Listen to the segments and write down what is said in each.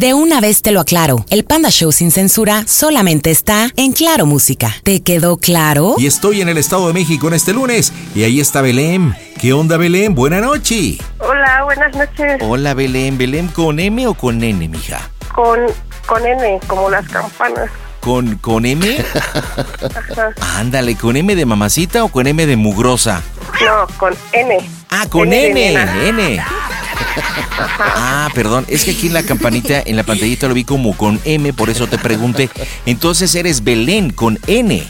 De una vez te lo aclaro, el Panda Show sin censura solamente está en Claro Música. ¿Te quedó claro? Y estoy en el Estado de México en este lunes y ahí está Belén. ¿Qué onda Belén? Buena noche. Hola, buenas noches. Hola Belén, Belén con M o con N, mija? Con, con N, como las campanas. ¿Con, con M? Ajá. Ándale, ¿con M de mamacita o con M de mugrosa? No, con N. Ah, con N N. N. Ah, perdón, es que aquí en la campanita, en la pantallita lo vi como con M, por eso te pregunté. Entonces eres Belén con N.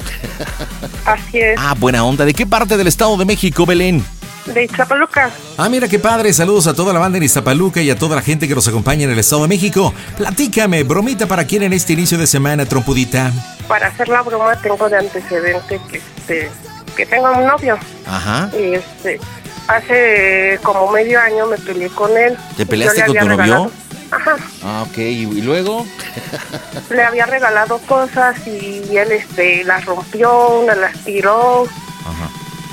Así es. Ah, buena onda. ¿De qué parte del Estado de México, Belén? De Iztapaluca. Ah, mira qué padre. Saludos a toda la banda en Iztapaluca y a toda la gente que nos acompaña en el Estado de México. Platícame, bromita para quién en este inicio de semana, trompudita. Para hacer la broma tengo de antecedente que, este, que tengo un novio. Ajá. Y este, hace como medio año me peleé con él. ¿Te peleaste con tu novio? Ajá. Ah, ok. ¿Y y luego? Le había regalado cosas y él este, las rompió, una las tiró. Ajá.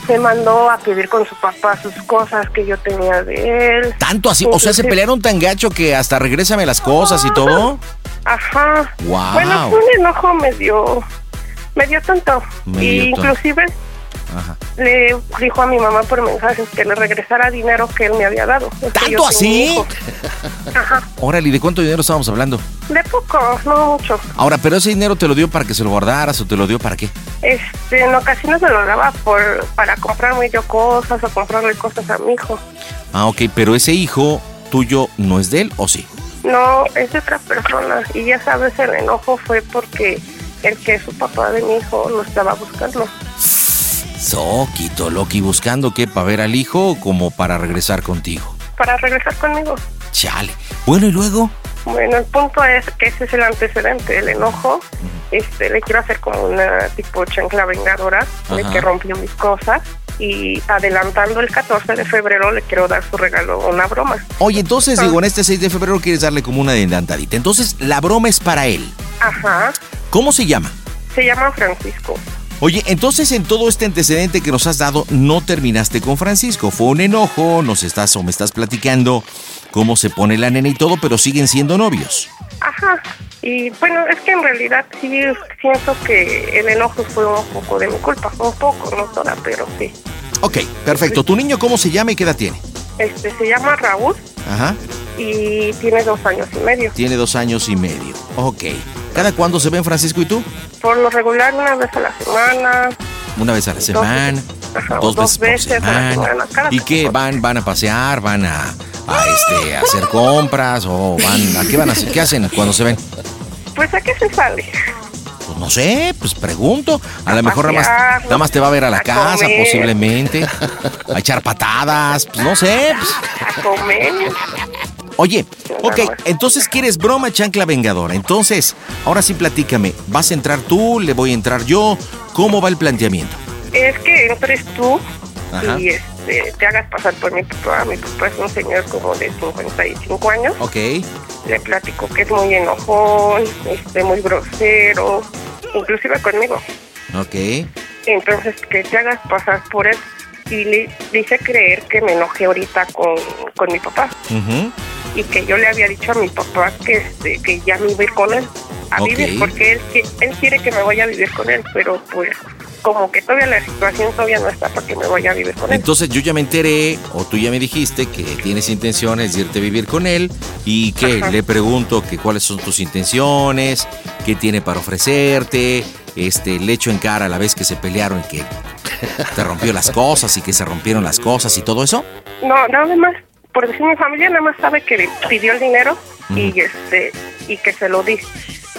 Se mandó a pedir con su papá sus cosas que yo tenía de él. ¿Tanto así? O sea, ¿se Entonces- pelearon tan gacho que hasta regrésame las cosas y todo? Ajá. Wow. Bueno, fue un enojo medio, medio tonto. Medio y tonto. inclusive Ajá. le dijo a mi mamá por mensajes que le regresara dinero que él me había dado. ¿Tanto así? Ajá. Órale, ¿y de cuánto dinero estábamos hablando? De poco, no mucho. Ahora, ¿pero ese dinero te lo dio para que se lo guardaras o te lo dio para qué? Este, en ocasiones me lo daba por, para comprarme yo cosas o comprarle cosas a mi hijo. Ah, ok, pero ese hijo tuyo no es de él, ¿o sí? No, es de otra persona. Y ya sabes, el enojo fue porque el que es su papá de mi hijo lo estaba buscando. Soquito, Loki, buscando qué, para ver al hijo o como para regresar contigo. Para regresar conmigo. Chale. Bueno, ¿y luego? Bueno, el punto es que ese es el antecedente, el enojo. Este, le quiero hacer como una tipo chancla vengadora de que rompió mis cosas. Y adelantando el 14 de febrero le quiero dar su regalo, una broma. Oye, entonces, digo, en este 6 de febrero quieres darle como una adelantadita. Entonces, la broma es para él. Ajá. ¿Cómo se llama? Se llama Francisco. Oye, entonces en todo este antecedente que nos has dado, no terminaste con Francisco. Fue un enojo, nos estás o me estás platicando cómo se pone la nena y todo, pero siguen siendo novios. Ajá. Y bueno, es que en realidad sí siento que el enojo fue un poco de mi culpa. Un poco, no toda, pero sí. Ok, perfecto. ¿Tu niño cómo se llama y qué edad tiene? Este se llama Raúl Ajá. y tiene dos años y medio. Tiene dos años y medio. Ok. ¿Cada cuándo se ven Francisco y tú? Por lo regular, una vez a la semana. Una vez a la semana, Ajá, dos, veces, veces por a la semana. semana, cada ¿Y qué? ¿Van, van a pasear? ¿Van a, a, este, a hacer compras? ¿O van a qué van a hacer? ¿Qué hacen cuando se ven? Pues a qué se sale. Pues no sé, pues pregunto. A, lo mejor nada más, pasear, nada más te va a ver a la a casa, comer. posiblemente. A echar patadas, pues no sé. pues. A comer. Oye, ok, entonces quieres broma chancla vengadora. Entonces, ahora sí platícame. ¿Vas a entrar tú? ¿Le voy a entrar yo? ¿Cómo va el planteamiento? Es que entres tú Ajá. y este, te hagas pasar por mi papá. Mi papá es un señor como de 55 años. Ok. Le platico que es muy enojón, este, muy grosero, inclusive conmigo. Ok. Entonces, que te hagas pasar por él y le dice creer que me enojé ahorita con, con mi papá Ujú. y que yo le había dicho a mi papá que este que ya me iba a ir con él a vivir porque él, él quiere que me vaya a vivir con él, pero pues como que todavía la situación todavía no está para que me vaya a vivir con él. Entonces yo ya me enteré, o tú ya me dijiste que tienes intenciones de irte a vivir con él y que Ajá. le pregunto que cuáles son tus intenciones, qué tiene para ofrecerte, este, le echo en cara a la vez que se pelearon y que te rompió las cosas y que se rompieron las cosas y todo eso. No, nada más, por decir mi familia nada más sabe que pidió el dinero y este y que se lo di.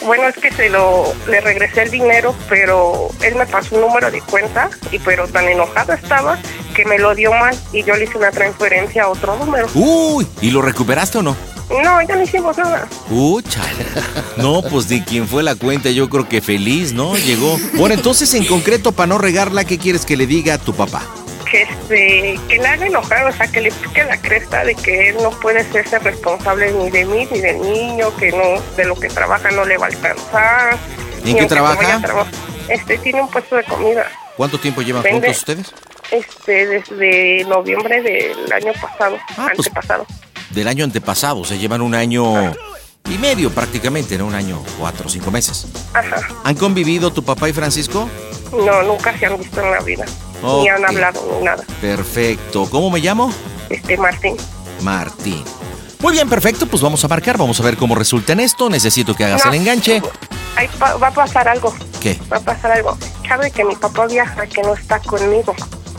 Bueno, es que se lo le regresé el dinero, pero él me pasó un número de cuenta y pero tan enojado estaba que me lo dio mal y yo le hice una transferencia a otro número. Uy, ¿y lo recuperaste o no? No, ya no hicimos nada. Uy, chale. No, pues de quien fue la cuenta, yo creo que feliz, ¿no? Llegó. Bueno, entonces en concreto, para no regarla, ¿qué quieres que le diga a tu papá? Que este, que le haga enojar, o sea, que le pique la cresta de que él no puede serse responsable ni de mí ni del niño, que no, de lo que trabaja no le va a alcanzar. ¿En qué trabaja? Este tiene un puesto de comida. ¿Cuánto tiempo llevan juntos ustedes? Este, desde noviembre del año pasado, Ah, pues- antepasado. Del año antepasado, o sea, llevan un año y medio prácticamente, ¿no? Un año, cuatro o cinco meses. Ajá. ¿Han convivido tu papá y Francisco? No, nunca se han visto en la vida. Ni han hablado ni nada. Perfecto. ¿Cómo me llamo? Este, Martín. Martín. Muy bien, perfecto. Pues vamos a marcar, vamos a ver cómo resulta en esto. Necesito que hagas No. el enganche. Ahí pa- va a pasar algo. ¿Qué? Va a pasar algo. Sabe que mi papá viaja, que no está conmigo.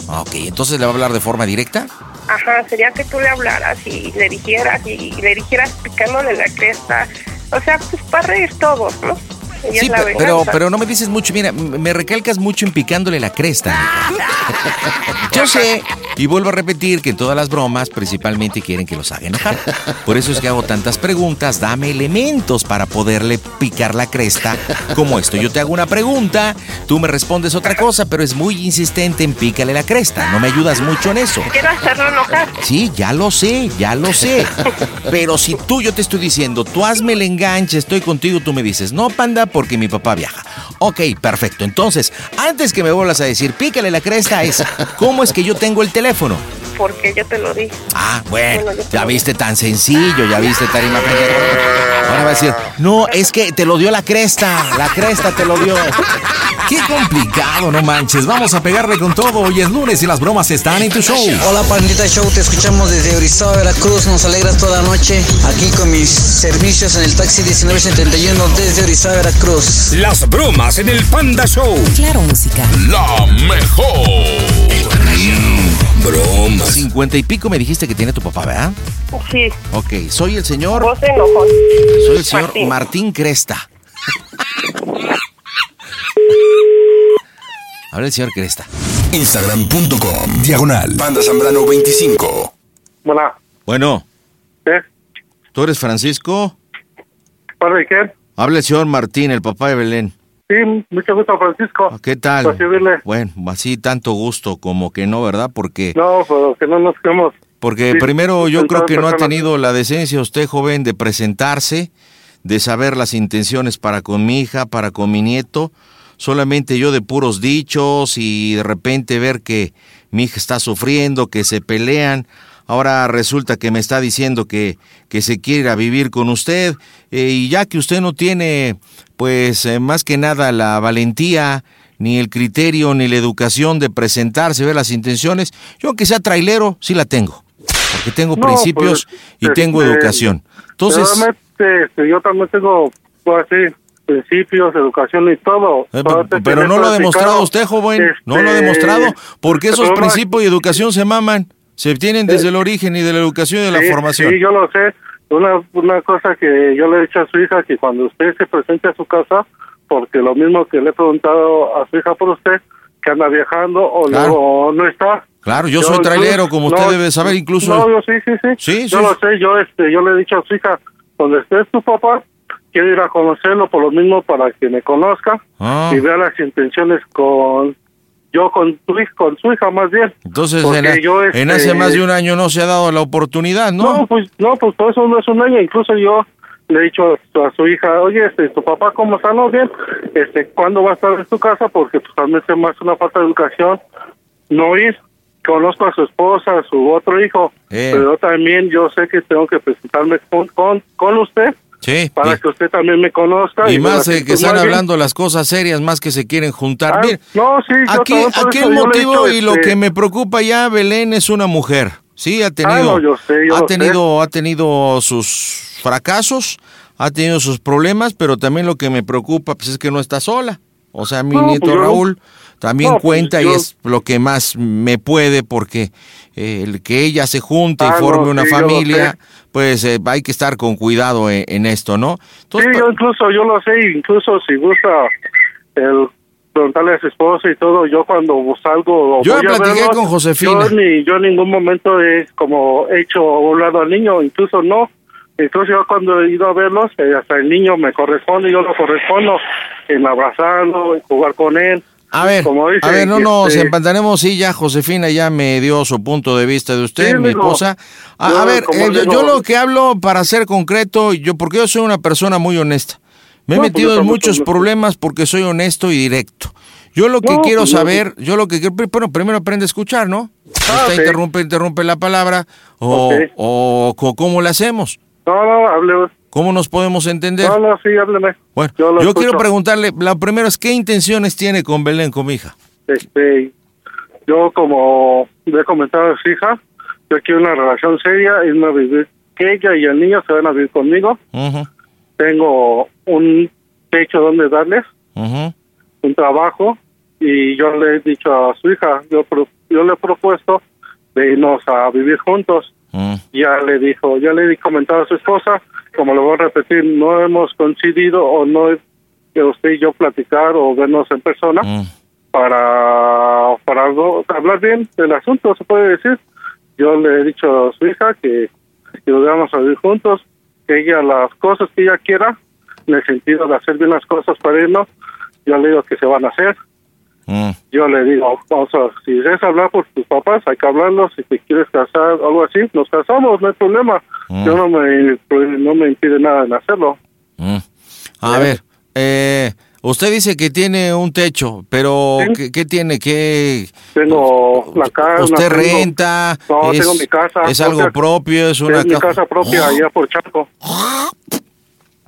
Ok, entonces le va a hablar de forma directa. Ajá, sería que tú le hablaras y le dijeras y le dijeras picándole la cresta. O sea, pues para reír todos, ¿no? Es Sí, la pero, venganza. pero no me dices mucho. Mira, me recalcas mucho en picándole la cresta. Yo sé, y vuelvo a repetir que en todas las bromas principalmente quieren que los haga enojar. Por eso es que hago tantas preguntas. Dame elementos para poderle picar la cresta como esto. Yo te hago una pregunta, tú me respondes otra cosa, pero es muy insistente en pícale la cresta. No me ayudas mucho en eso. Quiero hacerlo enojar. Sí, ya lo sé, ya lo sé. Pero si tú, yo te estoy diciendo, tú hazme el enganche, estoy contigo, tú me dices, no, panda, porque mi papá viaja. Ok, perfecto. Entonces, antes que me vuelvas a decir, pícale la cresta, es, ¿cómo es que yo tengo el teléfono? Porque yo te lo dije. Ah, bueno, ya viste tan sencillo, ya viste tan imagínate. Ahora va a decir, no, es que te lo dio la cresta, la cresta te lo dio. Qué complicado, no manches. Vamos a pegarle con todo. Hoy es lunes y las bromas están en tu show. Hola Pandita Show, te escuchamos desde Orizaba, Veracruz, nos alegras toda noche aquí con mis servicios en el taxi 1971 desde Orizaba, Veracruz. Las bromas en el Panda Show. Claro Música. La mejor. Bromas. Cincuenta y pico me dijiste que tiene tu papá, ¿verdad? Sí, Ok, soy el señor, vos enojón. soy el señor Martín. Martín Cresta. Habla el señor Cresta. Instagram.com. Diagonal. Panda Zambrano 25. Bueno, Bueno, ¿eh? ¿tú eres Francisco? ¿Para qué? Habla el señor Martín, el papá de Belén. Sí, mucho gusto, Francisco. ¿Qué tal? Pues. Bueno, así tanto gusto como que no, ¿verdad? Porque, No, pero que no nos quedemos. porque sí, primero yo creo que no ha tenido la decencia usted, joven, de presentarse, de saber las intenciones para con mi hija, para con mi nieto. Solamente yo de puros dichos y de repente ver que mi hija está sufriendo, que se pelean. Ahora resulta que me está diciendo que, que se quiere ir a vivir con usted eh, y ya que usted no tiene, pues eh, más que nada la valentía, ni el criterio, ni la educación de presentarse, ver las intenciones, yo aunque sea trailero, sí la tengo, porque tengo No, principios pues, y tengo este, educación. Entonces, este, yo también tengo, pues así, principios, educación y todo. eh, pero no lo ha demostrado usted, joven, no lo ha Este, demostrado, porque esos principios y educación se maman, se obtienen desde el origen y de la educación y de la formación. Sí, yo lo sé, una, una cosa que yo le he dicho a su hija, que cuando usted se presente a su casa, porque lo mismo que le he preguntado a su hija por usted, que anda viajando o Claro. no, no está. Claro, yo soy trailero, como usted debe saber, incluso- No, yo sí, sí, sí. Sí, yo sí, lo sé, yo, este, yo le he dicho a su hija, donde esté tu papá, quiero ir a conocerlo por lo mismo para que me conozca Ah. y vea las intenciones con yo con tu con su hija más bien. Entonces, en, a- yo, en este, hace más de un año no se ha dado la oportunidad, ¿no? No, pues no, pues por eso no es un año. Incluso yo le he dicho a su, su hija, oye, este, tu papá, ¿cómo está? No, bien. Este, ¿cuándo va a estar en tu casa? Porque pues también se me hace una falta de educación no ir. Conozco a su esposa, a su otro hijo, Eh. pero también yo sé que tengo que presentarme con, con, con usted Sí. para que usted también me conozca. Y más eh, que están bien- hablando las cosas serias, más que se quieren juntar. Ah, no, sí, aquí, aquí el he motivo y lo este- que me preocupa ya, Belén es una mujer. Sí, ha tenido, Ah, no, yo sé, yo ha sé. tenido, ha tenido sus fracasos, ha tenido sus problemas, pero también lo que me preocupa pues, es que no está sola. O sea, mi No, nieto pues yo- Raúl también No, pues cuenta y es lo que más me puede porque eh, el que ella se junte Ah, y forme no, una sí, familia. Pues eh, hay que estar con cuidado en, en esto, ¿no? Sí, yo incluso, yo lo sé, incluso si gusta el preguntarle a su esposa y todo, yo cuando salgo... Yo platiqué verlos, con Josefina. Yo, ni, yo en ningún momento he como hecho un lado al niño, incluso no. Entonces yo cuando he ido a verlos, eh, hasta el niño me corresponde, yo lo correspondo en abrazarlo, en jugar con él. A ver, a ver, no nos este, empantanemos, sí, ya Josefina ya me dio su punto de vista de usted, Sí, mi digo, esposa. A, yo, a ver, eh, yo, digo- yo lo que hablo para ser concreto, yo porque yo soy una persona muy honesta. Me he No, pues metido en muchos problemas porque soy honesto y directo. Yo lo que No, quiero pues saber, yo lo que quiero, bueno, primero aprende a escuchar, ¿no? Ah, Usted sí. interrumpe, interrumpe la palabra, o, Ok. o co- ¿cómo le hacemos? No, no, hable. ¿Cómo nos podemos entender? No, no, sí, hábleme. Bueno, yo quiero preguntarle, la primera es, ¿qué intenciones tiene con Belén, con mi hija? este yo como le he comentado a su hija yo quiero una relación seria irme a vivir que ella y el niño se van a vivir conmigo tengo un techo donde darles un trabajo y yo le he dicho a su hija yo pro- yo le he propuesto de irnos a vivir juntos ya le dijo ya le he comentado a su esposa como lo voy a repetir no hemos coincidido o no es que usted y yo platicar o vernos en persona Mm. para, para algo- hablar bien del asunto, se puede decir. Yo le he dicho a su hija que, que vamos a vivir juntos, que ella las cosas que ella quiera, en el sentido de hacer bien las cosas para irnos, yo le digo que se van a hacer. Mm. Yo le digo, vamos a, si quieres hablar por tus papás, hay que hablarlo, si te quieres casar, algo así, nos casamos, no hay problema. Mm. Yo no me, no me impide nada en hacerlo. Mm. A ver, eh, usted dice que tiene un techo, pero Sí. ¿qué, qué tiene? ¿Qué? Tengo la casa. ¿Usted tengo- renta? No, es, tengo mi casa. ¿Es algo propio? ¿Es una es mi ca- casa propia allá por Chaco.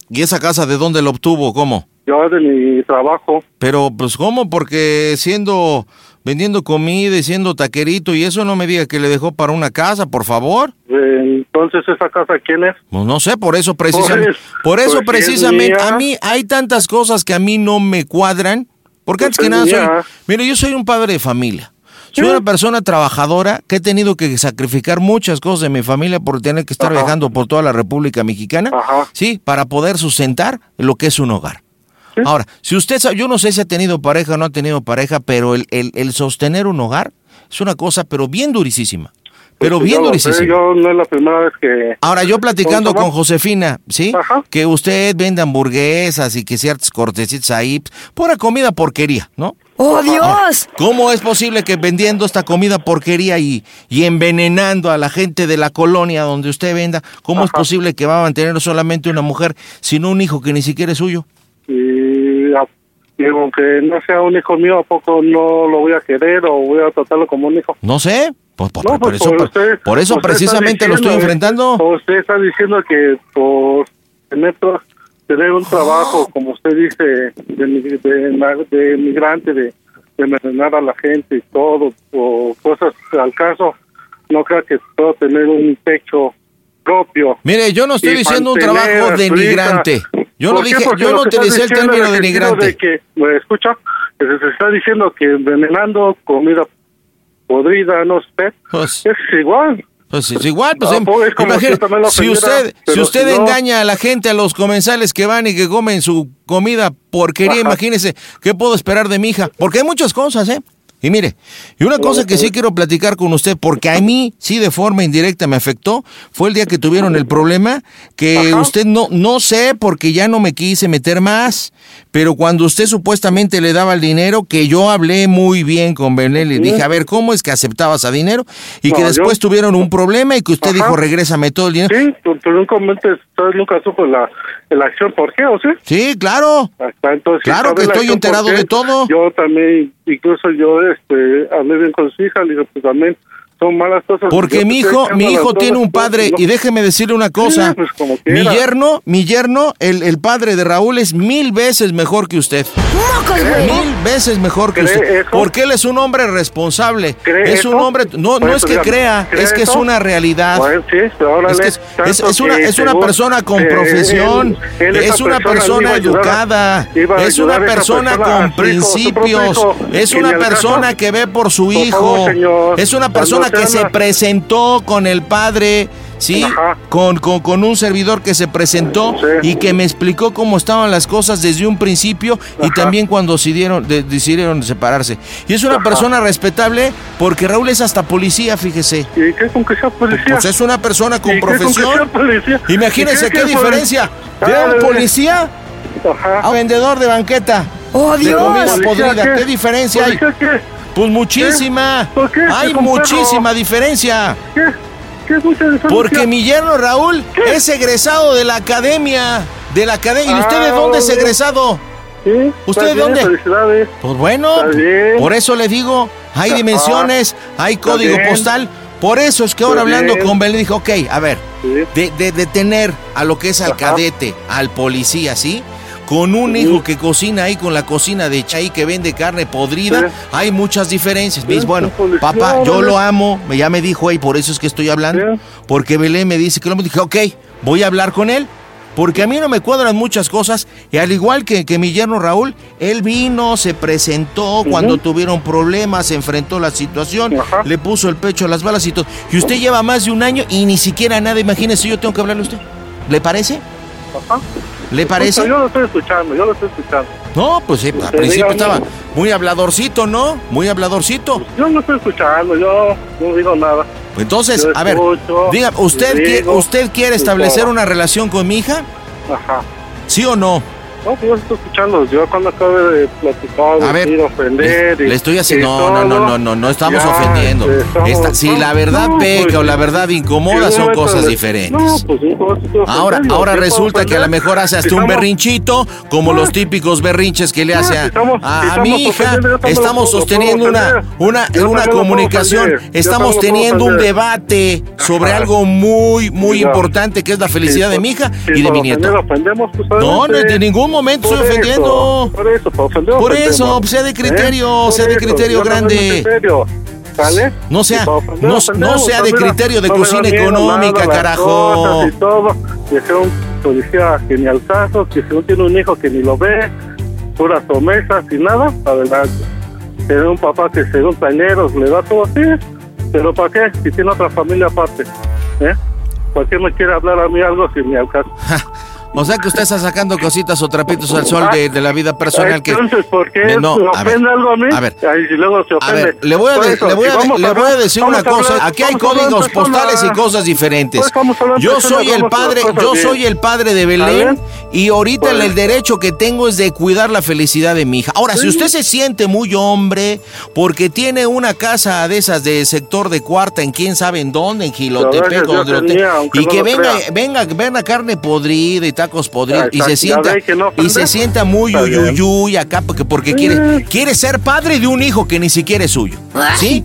¿Y esa casa de dónde la obtuvo? ¿Cómo? Yo de mi trabajo. Pero, pues, ¿cómo? Porque siendo, vendiendo comida y siendo taquerito y eso no me diga que le dejó para una casa, por favor. Eh, Entonces, ¿esa casa quién es? Pues no sé, por eso precisamente, Pues, por eso pues, es precisamente, a mí hay tantas cosas que a mí no me cuadran, porque Pues antes que nada soy, mire, yo soy un padre de familia, soy una persona trabajadora que he tenido que sacrificar muchas cosas de mi familia por tener que estar Ajá. viajando por toda la República Mexicana, Ajá. sí, para poder sustentar lo que es un hogar. Sí. Ahora, si usted, sa- yo no sé si ha tenido pareja o no ha tenido pareja, pero el, el, el sostener un hogar es una cosa, pero bien durísima, pero Pues, bien durísima. Yo no es la primera vez que... Ahora, yo platicando con Josefina, ¿sí? Ajá. Que usted vende hamburguesas y que ciertas cortecitas ahí, pura comida porquería, ¿no? ¡Oh, Dios! ¿Cómo es posible que vendiendo esta comida porquería y, y envenenando a la gente de la colonia donde usted venda, cómo es posible que va a mantener solamente una mujer, sino un hijo que ni siquiera es suyo? Y, a- y aunque no sea un hijo mío, ¿a poco no lo voy a querer o voy a tratarlo como un hijo? No sé, pues, por, No, por pues, eso, por, usted- por eso precisamente lo estoy enfrentando. Usted está diciendo que por tener, tener un trabajo, como usted dice, de, de, de migrante, de, de envenenar a la gente y todo, o cosas al caso, no creo que puedo tener un techo propio. Mire, yo no estoy diciendo un trabajo denigrante. hija. Yo no dije, yo no utilicé el término denigrante. De que, ¿me escucha? Se está diciendo que envenenando comida podrida, no sé, Pues, es igual. Pues es igual, pues Ah, em, pues, es como imagine- si si usted, si usted si no- engaña a la gente, a los comensales que van y que comen su comida porquería, Ajá. imagínese, ¿qué puedo esperar de mi hija? Porque hay muchas cosas, ¿eh? Y mire, y una cosa que sí quiero platicar con usted, porque a mí sí de forma indirecta me afectó, fue el día que tuvieron el problema, que Ajá. usted no, no sé, porque ya no me quise meter más, pero cuando usted supuestamente le daba el dinero, que yo hablé muy bien con Benel y Sí. dije, a ver, ¿cómo es que aceptabas a dinero? Y que después yo- tuvieron un problema y que usted Ajá. dijo, regrésame todo el dinero. Sí, tú, tú nunca, nunca supo la, la acción, ¿por qué o sí? Sí, claro. Hasta entonces, Claro ¿sabe que estoy enterado de todo. Yo también, incluso yo este, hablé bien con su hija, le digo, pues también son malas cosas. Porque mi hijo, mi hijo tiene un padre, no. y déjeme decirle una cosa. Sí, pues, como mi yerno, mi yerno, el, el padre de Raúl es mil veces mejor que usted. Mil veces mejor que ¿Cree usted. eso? Porque él es un hombre responsable. ¿Cree Es un eso? hombre, no, no es que crea, ¿cree es que es una realidad. Bueno, sí, pero órale, Es que es- es- tanto es una- es persona con profesión, él- él, es una persona educada, a es una persona persona, con principios, hijo, es una persona que ve por su hijo, es una cuando persona que se presentó con el padre, ¿sí? Con, con, con un servidor que se presentó Sí. y que me explicó cómo estaban las cosas desde un principio y también cuando decidieron, de- decidieron separarse. Y es una Ajá. persona respetable porque Raúl es hasta policía, fíjese. ¿Y qué con que sea policía? Pues es una persona con ¿Y qué con que profesión. sea policía? Imagínense ¿Y qué, diferencia poli- de Ah, un de- policía Ajá. a vendedor de banqueta. ¡Oh, De Dios! comida ¿Policía podrida. ¿Qué diferencia hay? ¿Policía qué? Pues muchísima. ¿Por qué? Hay muchísima diferencia. ¿Qué? ¿Qué es mucha diferencia? Porque mi yerno Raúl ¿Qué? es egresado de la academia. De la academia. ¿Y usted de Ah, dónde es egresado? ¿Sí? ¿Usted de dónde? Felicidades. Pues bueno, por eso le digo, hay Ajá. dimensiones, hay código postal. Por eso es que ahora hablando bien. con Belén dijo, ok, a ver, Sí. de, de, de tener a lo que es al Ajá. cadete, al policía, ¿sí? Con un hijo que cocina ahí con la cocina de Chay que vende carne podrida, Sí. hay muchas diferencias. Mis, bueno, papá, yo lo amo, me- ya me dijo, y por eso es que estoy hablando. Sí. Porque Belén me dice que lo dije, ok, voy a hablar con él. Porque a mí no me cuadran muchas cosas. Y al igual que, que mi yerno Raúl, él vino, se presentó cuando tuvieron problemas, se enfrentó la situación, le puso el pecho a las balas y todo. Y usted lleva más de un año y ni siquiera nada. Imagínese, yo tengo que hablarle a usted. ¿Le parece? Ajá. ¿Le parece? Escucha, Yo lo estoy escuchando, yo lo estoy escuchando. No, pues sí, al Usted principio dígame. estaba muy habladorcito, ¿no? Muy habladorcito. Yo lo estoy escuchando, yo no digo nada. Entonces, Yo a ver, escucho, diga, ¿usted, quiere, ¿usted quiere establecer una relación con mi hija? Ajá. ¿Sí o no? No, pues yo estoy escuchando. Yo cuando acabe de platicar, A ver, decir, ofender. le, y- le estoy haciendo. No, no, no, no, no, no estamos ya, ofendiendo. estamos- Esta- si la verdad no, peca pues, o la verdad incomoda, son cosas diferentes. No, pues no estoy Ahora, ahora resulta que a lo mejor hace hasta Si un estamos- berrinchito, como No. los típicos berrinches que le hace si a, estamos- a- si a estamos mi hija. Estamos sosteniendo una, una, una comunicación. Estamos teniendo un debate sobre algo muy, muy importante que es la felicidad de mi hija y de mi nieto. pues, No, no, obviamente. en ningún momento Por estoy eso, ofendiendo. Por eso, por ofender Por eso, pues, sea de criterio, Por sea de eso, criterio grande. criterio. No sea- ofender, no- sea de criterio de no cocina económica, nada, carajo. cosas Y todo, y ser un policía que ni al caso, que si no tiene un hijo que ni lo ve, puras promesas y nada, adelante. Tener un papá que según le da todo así, pero ¿para qué? Si tiene otra familia aparte, ¿eh? ¿Para qué me quiere hablar a mí algo si ni al caso? O sea que usted está sacando cositas o trapitos al sol de, de la vida personal que... Entonces, ¿por qué no, se ver, algo a mí? a ver. Ay, si luego se A ofende. ver, le voy a, Por de- eso, le voy a, si de- vamos le voy a hablar- decir una cosa. hablar- Aquí hay códigos postales y cosas diferentes. Pues Yo soy el padre, yo soy el padre de ¿Está Belén y ahorita Pues- el derecho que tengo es de cuidar la felicidad de mi hija. Ahora, si usted se siente muy hombre porque tiene una casa de esas de sector de cuarta en quién sabe en dónde, en Gilotepec y no que venga, venga, venga carne podrida y tacos podridos y se sienta no y se sienta muy uyuyuy acá porque porque quiere quiere ser padre de un hijo que ni siquiera es suyo. ¿Sí?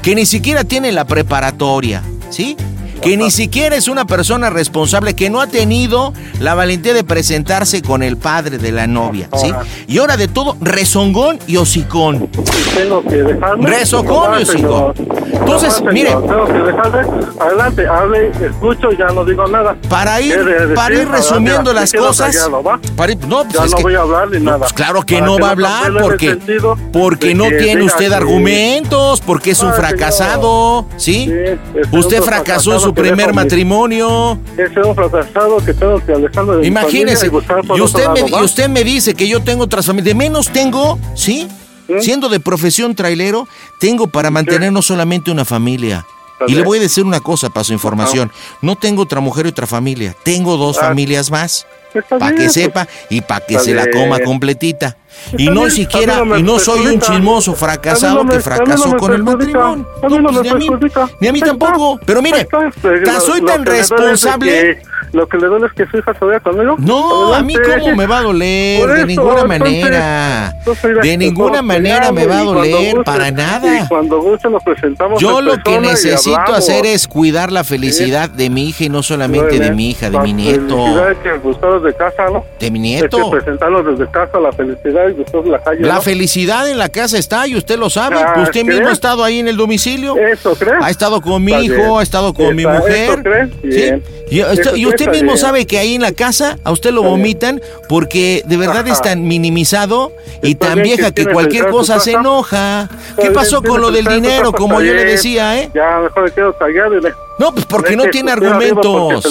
Que ni siquiera tiene la preparatoria, ¿sí? Que ni siquiera es una persona responsable, que no ha tenido la valentía de presentarse con el padre de la novia, ¿sí? Y ahora de todo, rezongón y hocicón. Tengo que dejarme. Rezongón y hocicón. Entonces, mire, Tengo que dejarme. Adelante, hable, escucho, ya no digo nada. para ir, ¿Qué de- para ir resumiendo las cosas. para ir- no, pues Ya es no que- voy a hablar ni nada. pues claro que Para no va a hablar porque, porque no tiene usted que- argumentos, porque es un fracasado, ¿sí? Sí, es Usted fracasó su primer mi- matrimonio. Ese es un fracasado que tengo que alejarme de mi Imagínese, familia y usted, me, y usted me dice que yo tengo otras familias. De menos tengo, ¿sí? Siendo de profesión trailero, tengo para mantener no solamente una familia. Y le voy a decir una cosa para su información. No tengo otra mujer y otra familia. Tengo dos Ah. familias más. Para que bien, sepa y para que Está se la coma completita. Y no siquiera, no y no soy un chismoso fracasado no me- que fracasó no con el matrimonio. A mí no pues ni a mí, ni a mí tampoco. Pero mire, tan- lo- soy tan responsable. Lo que le duele es que su hija se vaya conmigo. No, a mí cómo me va a doler, de ninguna manera. De ninguna manera me va a doler, para nada. Y cuando guste nos presentamos Yo lo que necesito hacer es cuidar la felicidad de mi hija y no solamente de mi hija, de mi La nieto. de casa, ¿no? De mi nieto. presentarlos desde casa, la felicidad la calle. La ¿no? felicidad en la casa está y usted lo sabe. Ah, usted mismo ha estado ahí en el domicilio. Eso, ¿crees? Ha estado con mi Está hijo, bien. ha estado con mi mujer. ¿sí? Y, usted, y mismo bien. sabe que ahí en la casa a usted lo Está bien. vomitan porque de verdad Ajá. es tan minimizado y Está tan vieja que cualquier cosa se enoja. ¿Qué pasó con lo del dinero, como yo le decía, eh? Ya, mejor me quedo callado le- No, pues porque le no tiene argumentos.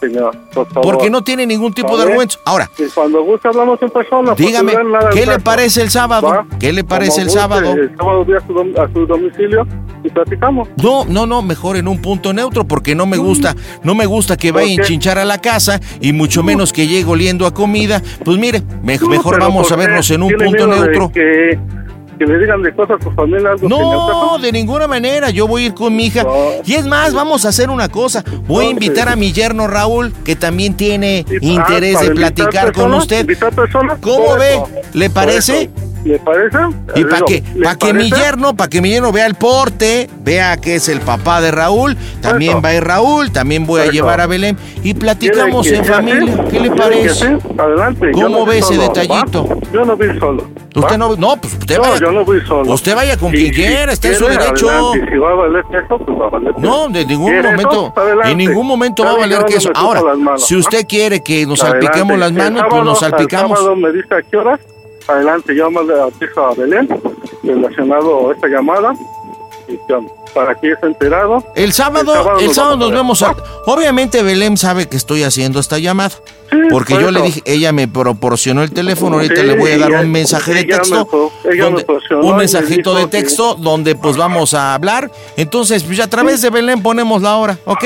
Señor, por favor. Porque no tiene ningún tipo de ¿Vale? argumentos. Ahora, Y cuando guste hablamos en persona. dígame, ¿qué le parece el sábado? ¿Va? ¿Qué le parece Como el guste, sábado? El sábado voy a su, a su domicilio y platicamos. No, no, no, mejor en un punto neutro porque no me gusta, no me gusta que vaya a enchinchar a la casa y mucho menos que llegue oliendo a comida. Pues mire, me- No, mejor vamos a vernos en un ¿Tiene punto de neutro. Que, digan de cosas que No, de ninguna manera. Yo voy a ir con mi hija. No. Y es más, vamos a hacer una cosa. Voy a invitar sí. a mi yerno Raúl, que también tiene Y- interés ah, de platicar con usted. ¿Cómo ve? ¿Le parece? ¿Le parece? Y para que, ¿le pa' que mi yerno, para que mi yerno vea el porte, vea que es el papá de Raúl, también va a ir Raúl, también voy a llevar a Belén y platicamos ¿Quiere en familia. ¿Qué le ¿Quiere que parece? Adelante. ¿Cómo no ve ese solo, detallito? ¿va? Yo no voy solo. Usted no, no, pues usted No, vaya. yo no voy solo. Usted vaya con quien si quiera, está en su derecho. adelante. Si va a valer queso, pues va a valer queso. No, de ningún ¿Quiere momento? Adelante. en ningún momento va a valer queso. Ahora, si usted quiere que nos salpiquemos las manos, pues nos salpicamos. Me dice a qué horas. Adelante, yo me le Belén relacionado a esta llamada. Y para que esté enterado. El sábado, el sábado nos vemos. a. Obviamente Belén sabe que estoy haciendo esta llamada. Sí, Porque por yo le dije, ella me proporcionó el teléfono, ahorita Sí, le voy a dar ella- un mensaje de texto. me donde- un me mensajito de que- texto donde pues vamos a hablar. Entonces, pues a través de Belén ponemos la hora, ¿ok?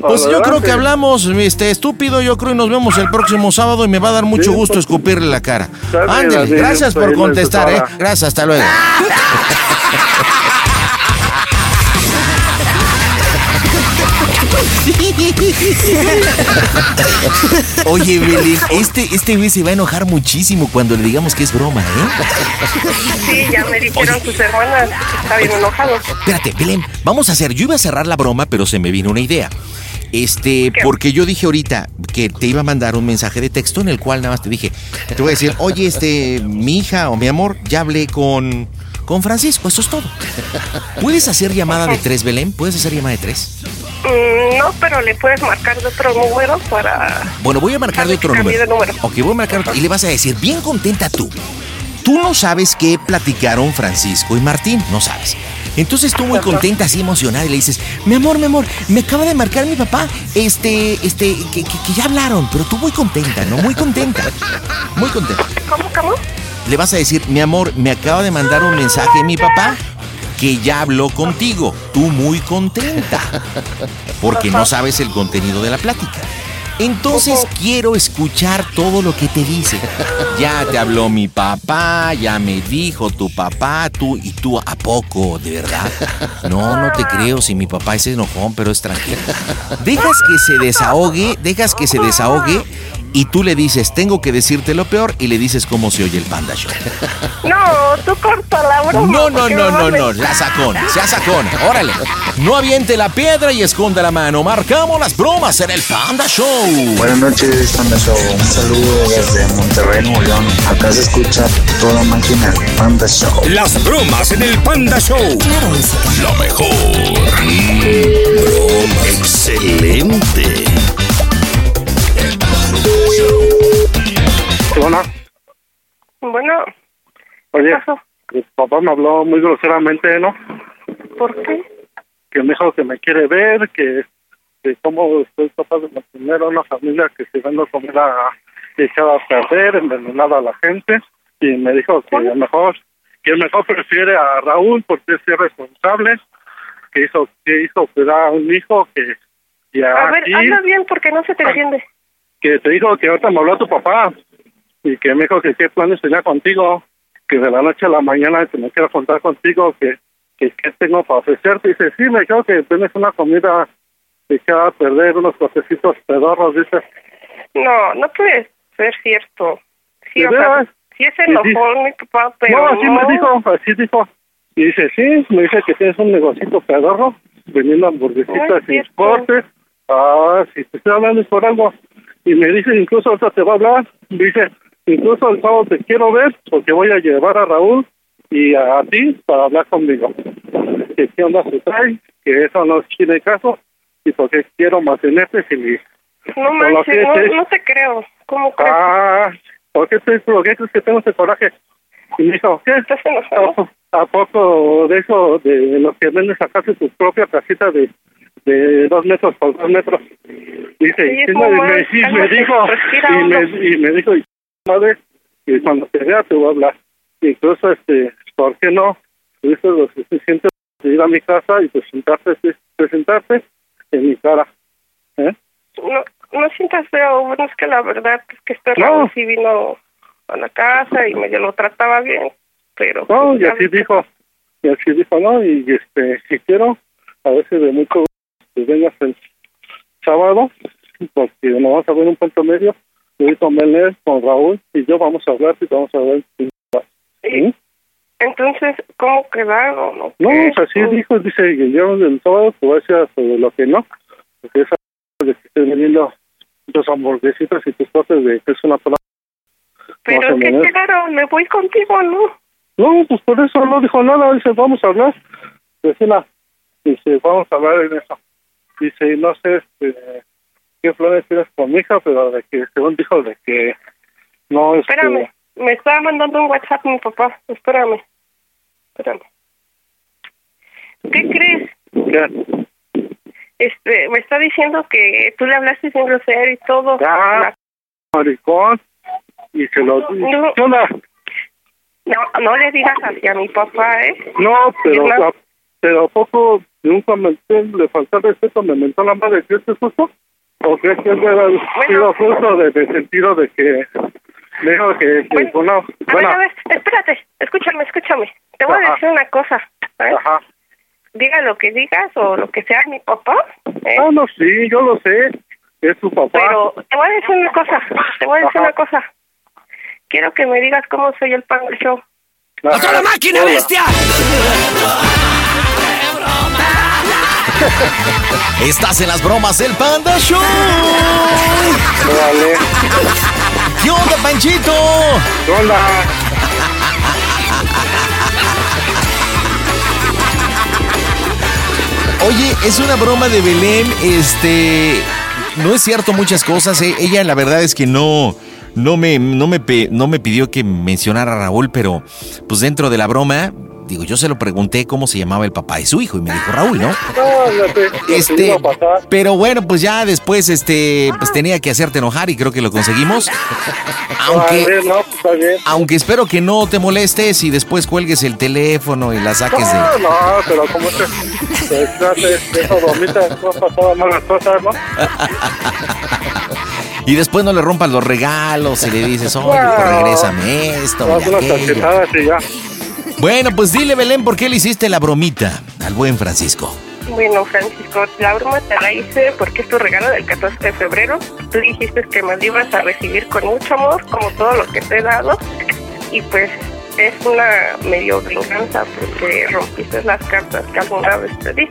Pues yo creo que hablamos, este estúpido, yo creo y nos vemos el próximo sábado y me va a dar mucho gusto pues. escupirle la cara. Ándale, gracias por contestar, ¿eh? Gracias, hasta luego. Oye, Belén, este, este güey se va a enojar muchísimo cuando le digamos que es broma, ¿eh? Sí, ya me dijeron sus hermanas que está bien enojado. Espérate, Belén, vamos a hacer. Yo iba a cerrar la broma, pero se me vino una idea. Este, ¿Qué? porque yo dije ahorita que te iba a mandar un mensaje de texto en el cual nada más te dije, te voy a decir, oye, este, mi hija o mi amor, ya hablé con, con Francisco, eso es todo. ¿Puedes hacer llamada de tres, Belén? ¿Puedes hacer llamada de tres? Mm, no, pero le puedes marcar de otro número para... Bueno, voy a marcar de otro número. de número. Ok, voy a marcar otro- y le vas a decir, bien contenta tú. Tú no sabes qué platicaron Francisco y Martín, no sabes. Entonces tú muy contenta, así emocionada, y le dices, mi amor, mi amor, me acaba de marcar mi papá, este, este, que, que- que ya hablaron, pero tú muy contenta, ¿no? Muy contenta. Muy contenta. ¿Cómo, cómo? Le vas a decir, mi amor, me acaba de mandar un mensaje mi papá que ya habló contigo. Tú muy contenta. Porque no sabes el contenido de la plática. Entonces quiero escuchar todo lo que te dice. Ya te habló mi papá, ya me dijo tu papá, tú y tú a poco, de verdad. No, no te creo si mi papá es enojón, pero es tranquilo. Dejas que se desahogue, dejas que se desahogue y tú le dices, tengo que decirte lo peor y le dices cómo se oye el Panda Show. No, tú corta la broma. No, no, no, no, no, sea sacón, sea sacón, órale. No aviente la piedra y esconda la mano. Marcamos las bromas en el Panda Show. Buenas noches, Panda Show. Un saludo desde Monterrey, Nuevo León. Acá se escucha toda máquina Panda Show. Las bromas en el Panda Show. Claro. Lo mejor. Mm, broma. Excelente. Hola. Bueno, Oye, pasó? mi papá me habló muy groseramente, ¿no? ¿por qué? Que me dijo que me quiere ver, que, que cómo estoy capaz de mantener a una familia que se vende comida echada a perder, envenenada a la gente. Y me dijo que ¿Cuál? a mejor, que mejor prefiere a Raúl porque es irresponsable, que hizo, que hizo cuidar a un hijo que y A ver, aquí, habla bien porque no se te entiende. que te dijo que ahorita me habló tu papá y que me dijo que qué planes tenía contigo, que de la noche a la mañana que me quiero contar contigo, que que qué tengo para ofrecerte. Dice, sí, me dijo que tienes una comida echada a perder, unos cosecitos pedorros, dice. No, no puede ser cierto. Sí, ¿De o sea, sí es enojón mi papá, pero no, así me dijo, así dijo. Y dice, sí, me dice que tienes un negocito pedorro, vendiendo hamburguesitas cierto. cortes. Ah, si te estoy hablando es por algo. Y me dice, incluso ahorita te va a hablar. Dice, incluso el sábado te quiero ver porque voy a llevar a Raúl y a, ti para hablar conmigo. Que qué onda se trae, que eso no tiene caso y porque quiero mantenerte sin. No manches, no, te- no te creo. ¿Cómo crees? Ah, ¿por qué, te, por qué crees que tengo ese coraje? Y me dijo, ¿qué? ¿Estás enojado? ¿A, poco de eso, de los que venden sacarse tu propia casita de, de dos metros por dos metros? Dice, Sí, y me, y me dijo, y me, y me dijo, madre, y cuando te vea te voy a hablar. Incluso, este, ¿por qué no? Dice lo suficiente de ir a mi casa y presentarte, presentarte en mi cara. ¿Eh? No, no sientas feo. Bueno, es que la verdad es que este No. Sí vino a la casa y medio lo trataba bien, pero... No, pues, y así dijo, y así dijo, ¿no? Y este, si quiero, a veces de mucho que vengas el sábado, porque nos vamos a ver un punto medio, con Belén, con Raúl, y yo vamos a hablar y vamos a ver. ¿Sí? Entonces, ¿cómo quedaron? No, qué? o sea, sí dijo, dice que yo el sábado te voy a decir sobre lo que no, porque esa de que estés vendiendo dos hamburguesitas y tus cosas de que es una palabra. Pero es que quedaron, me voy contigo, ¿no? No, pues por eso no dijo nada. Dice, vamos a hablar. Vecina, dice, vamos a hablar en eso. Dice, no sé este, qué planes tienes con mi hija, pero de que, según dijo, de que no es. Espérame, me está mandando un WhatsApp mi papá. Espérame, espérame. ¿Qué crees? ¿Qué? Este, me está diciendo que tú le hablaste sin grosero y todo. Ya, maricón. Y se lo. No. No, no le digas así a mi papá, ¿eh? No, pero, pero ¿a poco nunca me, le faltó el respeto? ¿Me mentó la madre? ¿Crees que es justo? ¿O crees que era sido justo de, de sentido de que me dijo que, que Bueno, bueno, A ver, bueno, a ver, espérate, escúchame, escúchame. Te voy a decir una cosa, ¿eh? ajá. Diga lo que digas o lo que sea mi papá, ¿eh? Ah, no, sí, yo lo sé. Es su papá. Pero te voy a decir una cosa, te voy a decir Ajá. una cosa. Quiero que me digas cómo soy el pan del show. ¡A toda máquina, bestia! Estás en las bromas del Panda Show. Órale. ¿Qué onda, Panchito? Hola. Oye, es una broma de Belén, este, no es cierto muchas cosas, eh. ella la verdad es que no, no me, no me, pe- no me pidió que mencionara a Raúl, pero pues dentro de la broma, digo, yo se lo pregunté cómo se llamaba el papá de su hijo y me dijo Raúl, ¿no? No, no que Este, iba a pasar. pero bueno, pues ya después, este, pues tenía que hacerte enojar y creo que lo conseguimos. Aunque, pues bien. aunque espero que no te molestes y después cuelgues el teléfono y la saques de... No, no, pero como te, te. Y después no le rompas los regalos y le dices, oye, regrésame esto. Y aquello". y ya. Bueno, pues dile, Belén, ¿por qué le hiciste la bromita al buen Francisco? Bueno, Francisco, la broma te la hice porque es tu regalo del 14 de febrero. Tú dijiste que me lo ibas a recibir con mucho amor, como todo lo que te he dado. Y pues es una medio venganza porque rompiste las cartas que alguna vez te di.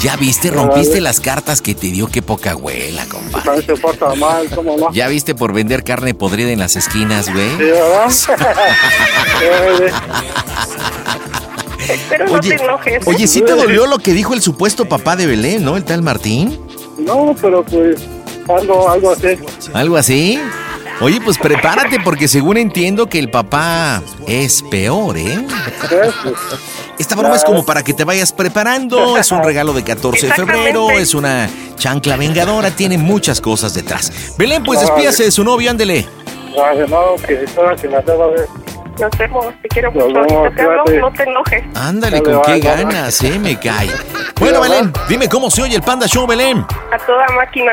Ya viste, rompiste las cartas que te dio, qué poca abuela, compa. También se porta mal, ¿cómo no? Ya viste por vender carne podrida en las esquinas, güey. Sí, ¿verdad? Pero no Oye, te enojes. Oye, sí te dolió lo que dijo el supuesto papá de Belén, ¿no? El tal Martín. no, pero pues algo, algo así. ¿Algo así? Oye, pues prepárate porque según entiendo que el papá es peor, ¿eh? Esta broma es como para que te vayas preparando, es un regalo de 14 de febrero, es una chancla vengadora, tiene muchas cosas detrás. Belén, pues despídase de su novio, ándele. No, que la ver. Nos vemos, te quiero Nos mucho. vemos, Ahorita te hablo, cuídate. no te enojes. Ándale, Dale, con qué ganas, ¿eh? Me cae. Bueno, Belén, dime cómo se oye el Panda Show, Belén. A toda máquina.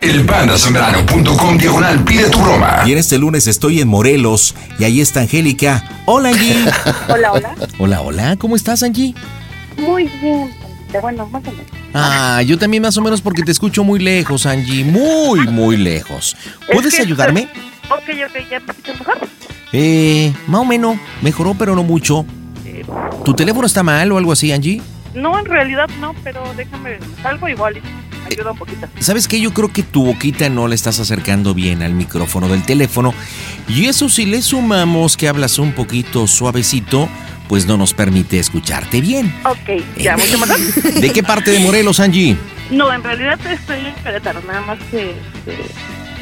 Elpandasambrano.com diagonal pide tu broma. Y en este lunes estoy en Morelos y ahí está Angélica. Hola, Angie. Hola, hola. hola, hola, ¿cómo estás, Angie? Muy bien. Bueno, más o menos. Ah, yo también más o menos porque te escucho muy lejos, Angie. Muy, muy lejos. ¿Puedes Es que- ayudarme? Ok, ok, ¿ya me escuchas mejor? Eh, más o menos. Mejoró, pero no mucho. ¿Tu teléfono está mal o algo así, Angie? No, en realidad no, pero déjame, salgo igual. Ayuda un poquito. ¿Sabes qué? Yo creo que tu boquita no le estás acercando bien al micrófono del teléfono. Y eso si le sumamos que hablas un poquito suavecito, pues no nos permite escucharte bien. Ok, ya, mucho mejor. ¿De qué parte de Morelos, Angie? No, en realidad estoy en Querétaro, nada más que, este,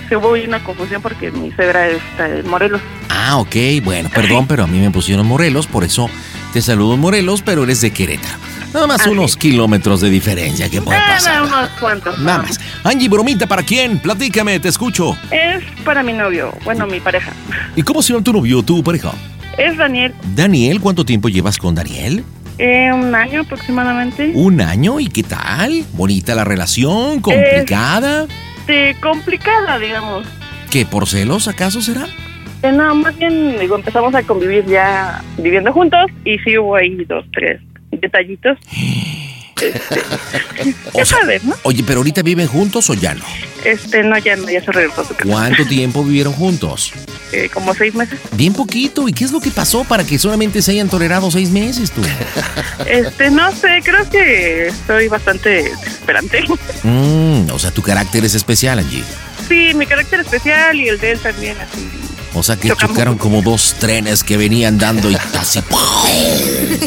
que hubo una confusión porque mi suegra está en Morelos. Ah, ok, bueno, perdón, pero a mí me pusieron Morelos, por eso te saludo Morelos, pero eres de Querétaro. Nada más unos kilómetros de diferencia que puede Ah, pasar. no, unos cuantos. Nada más. Angie, bromita, ¿para quién? Platícame, te escucho. Es para mi novio, bueno, mi pareja. ¿Y cómo se llama tu novio, tu pareja? Es Daniel, Daniel, ¿cuánto tiempo llevas con Daniel? eh, un año aproximadamente. ¿Un año? ¿Y qué tal? ¿Bonita la relación? ¿Complicada? Este, complicada, digamos. ¿Qué, por celos acaso será? Eh, no, más bien digo, empezamos a convivir ya viviendo juntos y sí hubo ahí dos, tres detallitos. Este, ya sabes, ¿no? Oye, pero ahorita viven juntos o ya no? Este, no, ya no, ya se regresó a su casa. ¿Cuánto tiempo vivieron juntos? Eh, como seis meses. Bien poquito. ¿Y qué es lo que pasó para que solamente se hayan tolerado seis meses tú? Este, no sé, creo que soy bastante desesperante. Mm, o sea, tu carácter es especial, Angie. Sí, mi carácter especial y el de él también, así. O sea, que Chocamos. chocaron como dos trenes que venían dando y así.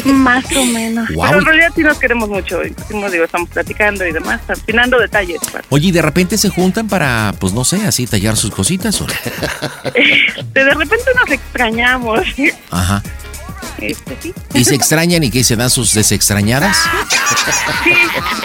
Más o menos. Pero en realidad sí nos queremos mucho. como digo, estamos platicando y demás, afinando detalles. pues. Oye, ¿y de repente se juntan para, pues no sé, así tallar sus cositas o de repente nos extrañamos. Ajá. Este, sí. ¿Y se extrañan y que se dan sus desextrañadas? Sí,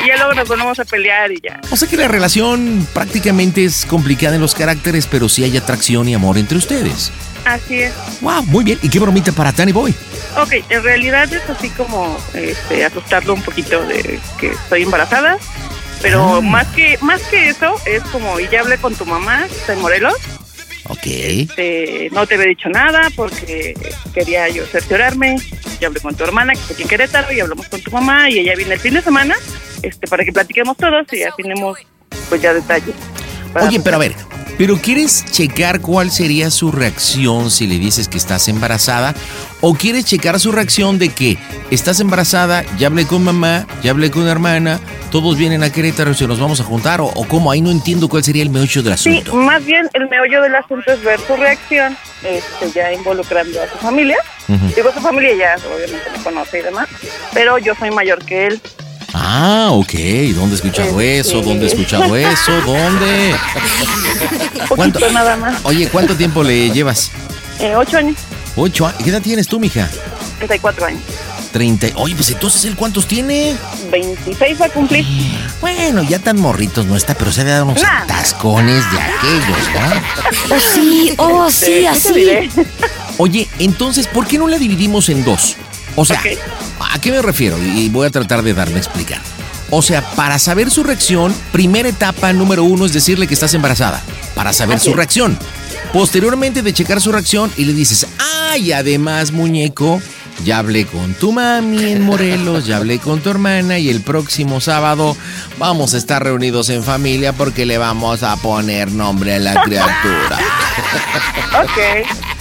y ya luego nos volvemos a pelear y ya. O sea que la relación prácticamente es complicada en los caracteres, pero sí hay atracción y amor entre ustedes. Así es. Wow, muy bien. ¿Y qué bromita para Tani Boy? Ok, en realidad es así como este, asustarlo un poquito de que estoy embarazada. Pero Ah. más que más que eso, es como, y ya hablé con tu mamá, está en Morelos. Ok. Este, no te había dicho nada porque quería yo cerciorarme. Ya hablé con tu hermana, que está aquí en Querétaro, y hablamos con tu mamá, y ella viene el fin de semana este, para que platiquemos todos y afinemos pues ya detalles. Oye, pero a ver, Pero ¿quieres checar cuál sería su reacción si le dices que estás embarazada? ¿O quieres checar su reacción de que estás embarazada, ya hablé con mamá, ya hablé con hermana, todos vienen a Querétaro, se nos vamos a juntar? ¿O, o cómo? Ahí no entiendo cuál sería el meollo del Sí, asunto. más bien el meollo del asunto es ver su reacción, este, ya involucrando a su familia. Ujú. Digo, su familia ya obviamente me conoce y demás, pero yo soy mayor que él. Ah, ok. ¿Dónde he escuchado eso? ¿Dónde he escuchado eso? ¿Dónde? ¿Cuánto? Poquito nada más. Oye, ¿cuánto tiempo le llevas? Eh, ocho años, Ocho años. ¿Qué edad tienes tú, mija? 34 años. Treinta. Oye, pues entonces, ¿él cuántos tiene? 26 va a cumplir. Bueno, ya tan morritos no está, pero se ha dado unos Nah. tascones de aquellos, ¿no? Oh, sí, oh, sí, ¿qué te así. Oye, entonces, ¿por qué no la dividimos en dos? O sea. ¿a qué me refiero? Y voy a tratar de darme a explicar. O sea, para saber su reacción, primera etapa número uno es decirle que estás embarazada, para saber su reacción. Posteriormente de checar su reacción y le dices, ay, además, muñeco, ya hablé con tu mami en Morelos, ya hablé con tu hermana y el próximo sábado vamos a estar reunidos en familia porque le vamos a poner nombre a la criatura. Ok,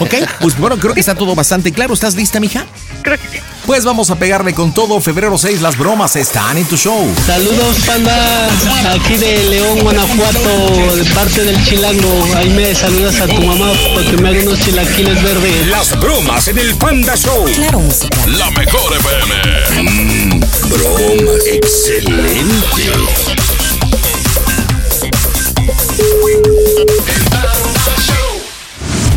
¿Ok? Pues bueno, creo que está todo bastante claro. ¿Estás lista, mija? creo que sí. Pues vamos a pegarle con todo. Febrero 6, las bromas están en tu show. Saludos, panda. Aquí de León, Guanajuato, de parte del Chilango. Ahí me saludas a tu mamá porque me hagan unos chilaquiles verdes. Las bromas en el Panda Show. Claro, música. La mejor FM. Mmm, broma. Excelente.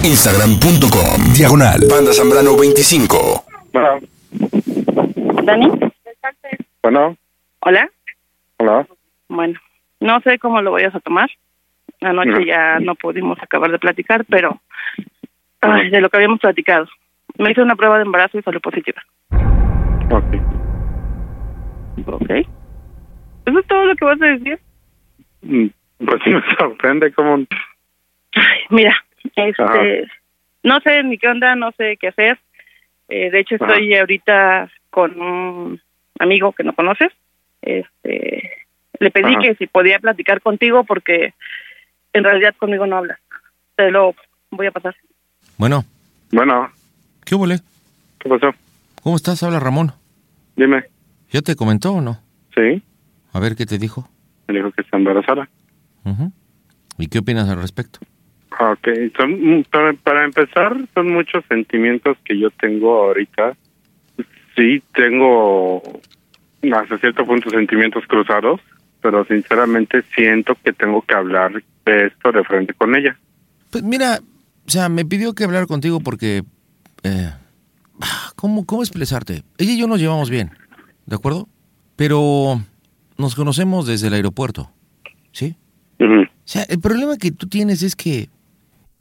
Instagram.com Diagonal Panda Zambrano 25 Bueno, Dani, bueno, hola. hola. Bueno, no sé cómo lo vayas a tomar. Anoche ya no pudimos acabar de platicar, pero ay, de lo que habíamos platicado. Me hice una prueba de embarazo y salió positiva. Ok. ¿Ok? ¿Eso es todo lo que vas a decir? Mm, Pues me sorprende cómo... Mira, este, Ajá. no sé ni qué onda, no sé qué hacer. Eh, de hecho, estoy ahorita con un amigo que no conoces. Este, le pedí Ajá. que si podía platicar contigo porque en realidad conmigo no hablas. Te lo voy a pasar. Bueno, Bueno, ¿qué hubo, le? ¿qué pasó? ¿Cómo estás? Habla Ramón. Dime. ¿Ya te comentó o no? Sí, A ver qué te dijo. me dijo que está embarazada. Ujú. ¿Y qué opinas al respecto? Ah, Ok, son, mm, para, para empezar, son muchos sentimientos que yo tengo ahorita. Sí, tengo hasta cierto punto sentimientos cruzados, pero sinceramente siento que tengo que hablar de esto de frente con ella. Pues mira, o sea, me pidió que hablar contigo porque... eh, ¿cómo, ¿Cómo expresarte? Ella y yo nos llevamos bien, ¿de acuerdo? Pero nos conocemos desde el aeropuerto, ¿sí? O sea, el problema que tú tienes es que...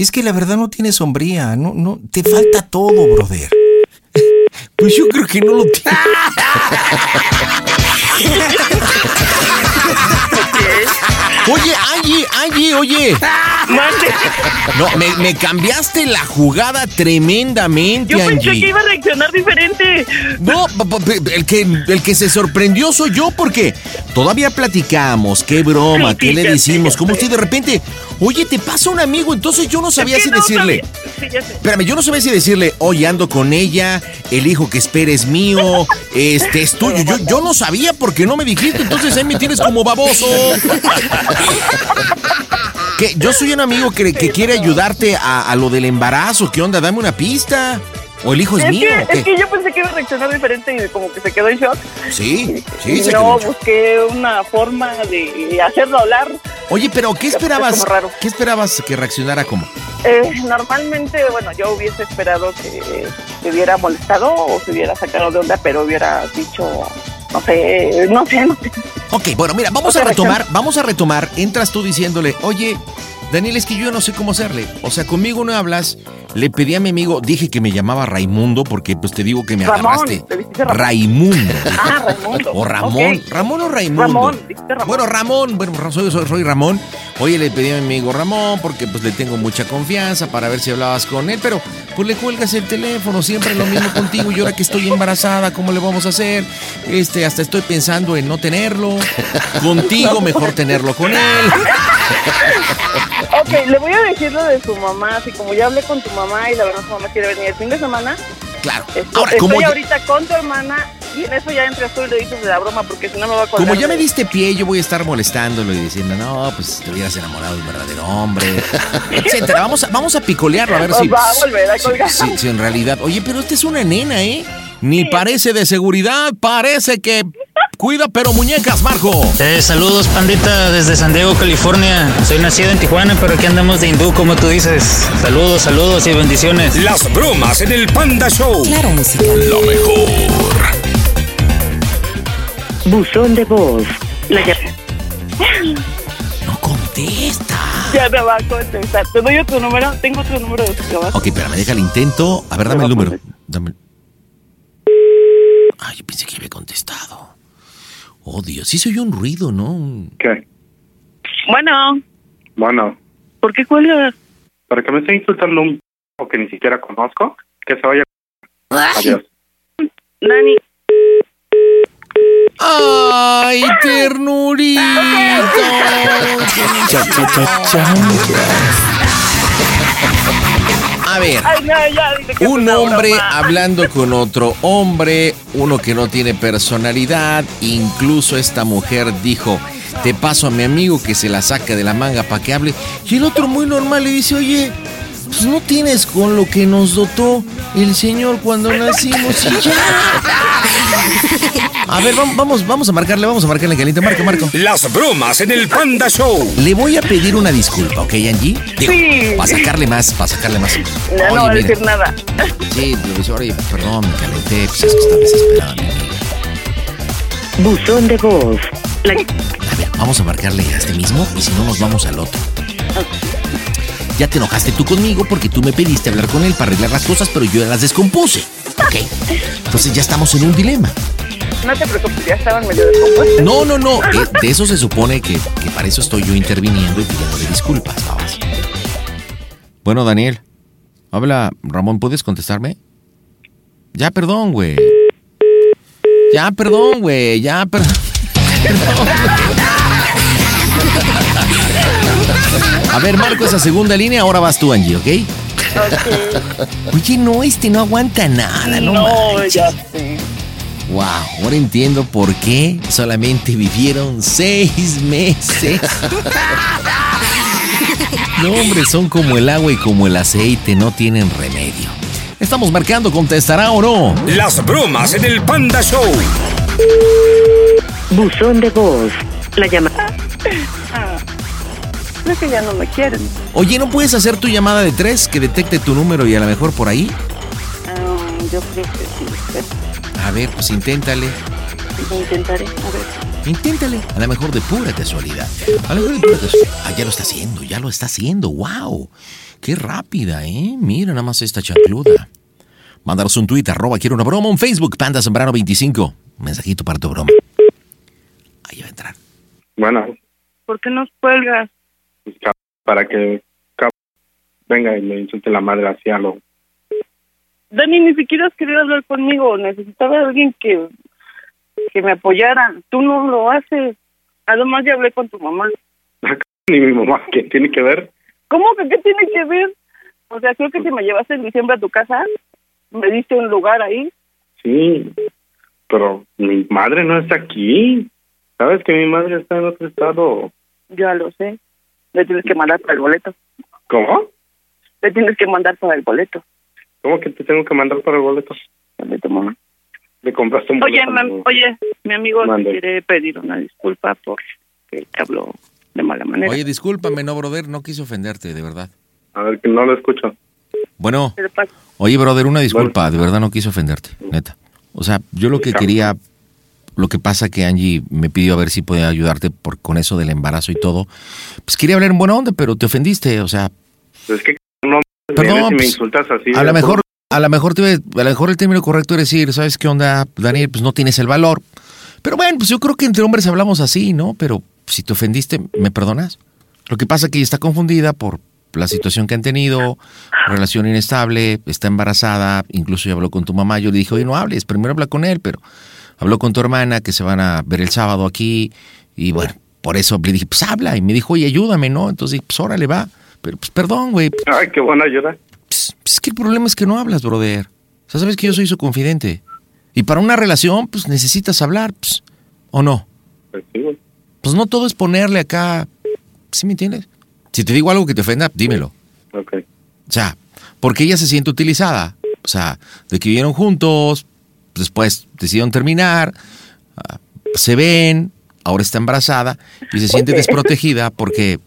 Es que la verdad no tienes sombría, no, no, te falta todo, brother. Pues yo creo que no lo tienes. Oye, Angie, Angie, oye. No, me, me cambiaste la jugada tremendamente, Yo pensé Angie. que iba a reaccionar diferente. No, el que, el que se sorprendió soy yo porque todavía platicamos, qué broma, Sí, qué sí, le decimos, cómo sé. usted de repente, oye, te pasa un amigo, entonces yo no sabía Es que si no decirle, sabía. Sí, ya sé. espérame, yo no sabía si decirle, oye, ando con ella, el hijo que espera es mío, este es tuyo, yo, yo no sabía porque no me dijiste, entonces ahí me tienes como baboso. Que yo soy un amigo que, que quiere ayudarte a, a lo del embarazo, ¿qué onda? Dame una pista. ¿O el hijo es, Es mío? que, es que yo pensé que iba a reaccionar diferente y como que se quedó en shock. Sí, sí, se no, quedó. busqué una forma de hacerlo hablar. Oye, pero ¿qué esperabas? raro. ¿Qué esperabas que reaccionara como? Eh, normalmente, bueno, yo hubiese esperado que se hubiera molestado o se hubiera sacado de onda, pero hubiera dicho, no sé, no sé, no sé. Ok, bueno, mira, vamos a retomar, vamos a retomar. Entras tú diciéndole, oye, Daniel, es que yo no sé cómo hacerle. O sea, conmigo no hablas Le pedí a mi amigo, dije que me llamaba Raimundo porque pues te digo que me Ramón, agarraste. te. Raimundo. Ah, Raimundo. O Ramón. Ramón o Raimundo. Ramón, Ramón. Bueno, Ramón, bueno, soy, soy, soy Ramón. Oye, le pedí a mi amigo Ramón porque pues le tengo mucha confianza para ver si hablabas con él, pero pues le cuelgas el teléfono, siempre lo mismo contigo y ahora que estoy embarazada, ¿cómo le vamos a hacer? Este, hasta estoy pensando en no tenerlo. Contigo mejor tenerlo con él. Ok, le voy a decir lo de su mamá, así como ya hablé con tu mamá y la verdad su mamá quiere venir el fin de semana. Claro. Estoy, Ahora, estoy como ya- ahorita con tu hermana y en eso ya entras tú y le dices de la broma porque si no me va a colgar. Como ya me diste pie, yo voy a estar molestándolo y diciendo, no, pues te hubieras enamorado de un verdadero hombre, etcétera. Vamos a, vamos a picolearlo, a ver si. Nos va a volver a si- colgar. si- si en realidad. Oye, pero esta es una nena, ¿eh? Ni parece de seguridad, parece que cuida, pero muñecas, Marco. Eh, saludos, pandita, desde San Diego, California. Soy nacido en Tijuana, pero aquí andamos de hindú, como tú dices. Saludos, saludos y bendiciones. Las bromas en el Panda Show. Claro, música. Lo mejor. Buzón de voz. La llam- Contesta. Ya me va a contestar. Te doy otro número. Tengo otro número de trabajo. Ok, espérame, deja el intento. A ver, dame el número. Dame. Ay, yo pensé que había contestado. Oh, Dios, sí se oyó un ruido, ¿no? ¿Qué? Bueno, Bueno, ¿por qué cuelgas? para que me esté insultando un o que ni siquiera conozco, que se vaya. Adiós. Dani. ¡Ay, ternurito! A ver, Ay, no, ya, dile que un hombre broma. hablando con otro hombre, uno que no tiene personalidad, incluso esta mujer dijo, te paso a mi amigo que se la saca de la manga para que hable, y el otro muy normal le dice, oye, pues no tienes con lo que nos dotó el Señor cuando nacimos y ya. A ver, vam- vamos, vamos a marcarle, vamos a marcarle caliente. Marco, Marco. Las bromas en el Panda Show. Le voy a pedir una disculpa, ¿ok, Angie? Digo, Sí. Para sacarle más, para sacarle más. No va a Oye, mira, decir nada. Sí, dice, oye, perdón, me calenté, pues es que está desesperada. mi amiga". Buzón de voz. La... A ver, vamos a marcarle a este mismo y si no nos vamos al otro. Ya te enojaste tú conmigo porque tú me pediste hablar con él para arreglar las cosas, pero yo las descompuse. ¿Ok? Entonces ya estamos en un dilema. No te preocupes, ya estaban medio descompuestos. No, no, no. eh, de eso se supone que, que para eso estoy yo interviniendo y pidiéndole disculpas, babas. Bueno, Daniel. Habla, Ramón, ¿puedes contestarme? Ya, perdón, güey. Ya, perdón, güey. Ya, per- perdón. A ver, marco esa segunda línea, ahora vas tú, Angie, ¿ok? Oye, no, este no aguanta nada, no, No, manches. ya sé. Wow, ahora entiendo por qué solamente vivieron seis meses. No, hombre, son como el agua y como el aceite, no tienen remedio. Estamos marcando, ¿contestará o no? Las bromas en el Panda Show. Buzón de voz. La llamada. Ah, creo que ya no me quieren. Oye, ¿no puedes hacer tu llamada de tres que detecte tu número y a lo mejor por ahí? Ah, yo creo que sí. A ver, pues inténtale. intentaré. A ver. Inténtale. A lo mejor de pura casualidad. A lo mejor de pura casualidad. Ah, ya lo está haciendo, ya lo está haciendo. ¡Wow! ¡Qué rápida, eh! Mira nada más esta chancluda. Mándanos un tweet, arroba quiero una broma, un Facebook, Panda Zambrano 25. Mensajito para tu broma. Ahí va a entrar. Bueno, ¿Por qué nos cuelgas? pues, para que venga y me insulte la madre hacia lo. Dani, ni siquiera has querido hablar conmigo. Necesitaba a alguien que, que me apoyara. Tú no lo haces. Además, ya hablé con tu mamá. Ni mi mamá, ¿qué tiene que ver? ¿Cómo que qué tiene que ver? O sea, creo que si me llevaste en diciembre a tu casa, me diste un lugar ahí. Sí, pero mi madre no está aquí. ¿Sabes que mi madre está en otro estado? Ya lo sé. Le tienes que mandar para el boleto. ¿Cómo? Le tienes que mandar para el boleto. ¿Cómo que te tengo que mandar para el boleto? Tu mamá. ¿Le compraste un Oye, boleto? mam- oye, mi amigo te quiere pedir una disculpa por que te habló de mala manera. Oye, discúlpame, no, brother, no quise ofenderte, de verdad. A ver, que no lo escucho. Bueno, oye, brother, una disculpa, de verdad no quise ofenderte, neta. O sea, yo lo que quería, lo que pasa que Angie me pidió a ver si podía ayudarte por, con eso del embarazo y todo. Pues quería hablar en buena onda, pero te ofendiste, o sea, Es que no Perdón, me pues, insultas así. a lo mejor, a lo mejor, te- a lo mejor el término correcto es decir, ¿sabes qué onda, Daniel? Pues no tienes el valor. Pero bueno, pues yo creo que entre hombres hablamos así, ¿no? Pero si te ofendiste, ¿me perdonas? Lo que pasa es que ella está confundida por la situación que han tenido, relación inestable, está embarazada, incluso ya habló con tu mamá. Yo le dije, oye, no hables, primero habla con él, pero habló con tu hermana que se van a ver el sábado aquí. Y bueno, por eso le dije, pues habla. Y me dijo, oye, ayúdame, ¿no? Entonces dije, pues órale, va. Pero pues perdón, güey. Ay, qué buena ayuda. Es que el problema es que no hablas, brother. O sea, sabes que yo soy su confidente. Y para una relación, pues necesitas hablar, pues, ¿o no? Pues sí, güey. Pues no todo es ponerle acá. ¿Sí me entiendes? Si te digo algo que te ofenda, dímelo. Ok. O sea, porque ella se siente utilizada. O sea, de que vivieron juntos, después decidieron terminar, ah, se ven, ahora está embarazada y se siente desprotegida porque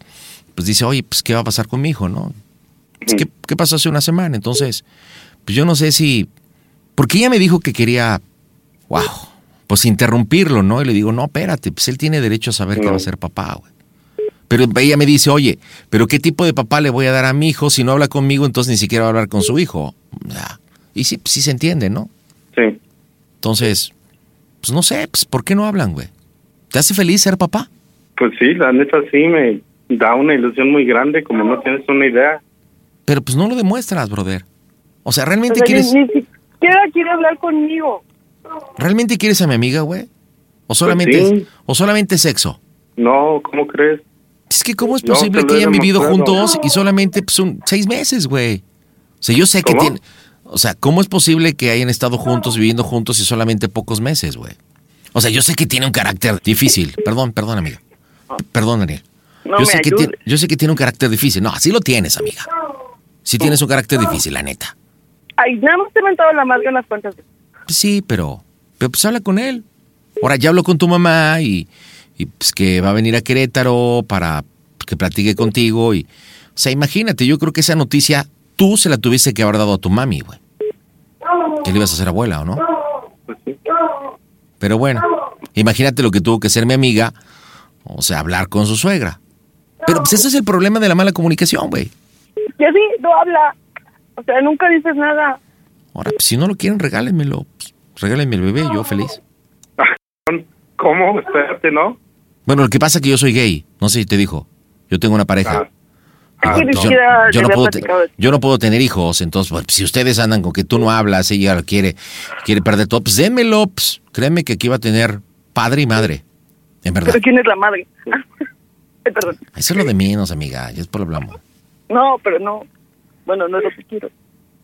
pues dice, oye, pues ¿qué va a pasar con mi hijo, no? Pues, ¿Qué, qué pasó hace una semana? Entonces, pues yo no sé si... Porque ella me dijo que quería, wow, pues interrumpirlo, ¿no? Y le digo, no, espérate, pues él tiene derecho a saber que va a ser papá, güey. Pero ella me dice, oye, pero ¿qué tipo de papá le voy a dar a mi hijo? Si no habla conmigo, entonces ni siquiera va a hablar con su hijo. Y sí, sí se entiende, ¿no? Sí. Entonces, pues no sé, pues ¿por qué no hablan, güey? ¿Te hace feliz ser papá? Pues sí, la neta sí me da una ilusión muy grande, como no tienes una idea. Pero pues no lo demuestras, brother. O sea, O ¿realmente sea, quieres, ni, siquiera quiere hablar conmigo. ¿realmente quieres a mi amiga, güey? ¿O solamente, Pues sí. o solamente sexo? No, ¿cómo crees? Es que ¿cómo es posible que hayan vivido juntos y solamente pues, un, seis meses, güey? O sea, yo sé que ¿Cómo? tiene... O sea, ¿cómo es posible que hayan estado juntos, viviendo juntos y solamente pocos meses, güey? O sea, yo sé que tiene un carácter difícil. Perdón, perdón, amiga. P- Perdón, Daniel. No yo, sé que tiene, yo sé que tiene un carácter difícil. No, así lo tienes, amiga. Sí tienes un carácter difícil, la neta. Ay, nada más te he mentado la madre unas cuantas veces. Pues sí, pero, pero pues habla con él. Ahora ya habló con tu mamá y, y, pues que va a venir a Querétaro para pues, que platique contigo. Y, o sea, imagínate, yo creo que esa noticia tú se la tuviste que haber dado a tu mami, güey. Que le ibas a hacer abuela, ¿o no? Pero bueno, imagínate lo que tuvo que hacer mi amiga, o sea, hablar con su suegra. Pero pues ese es el problema de la mala comunicación, güey. Y así no habla. O sea, nunca dices nada. Ahora, pues, si no lo quieren, regálenmelo. Pues, regálenme el bebé, yo feliz. ¿Cómo? Espérate, ¿no? Bueno, lo que pasa es que yo soy gay. No sé si te dijo. Yo tengo una pareja. Ah, pues yo, no puedo yo no puedo tener hijos, entonces pues, si ustedes andan con que tú no hablas, ella quiere, quiere perder todo, pues démelo, pues, créeme que aquí va a tener padre y madre. En verdad. Pero ¿quién es la madre? Ay, perdón. Eso es lo de menos, amiga. Ya después lo hablamos. No, pero no. Bueno, no es lo que quiero.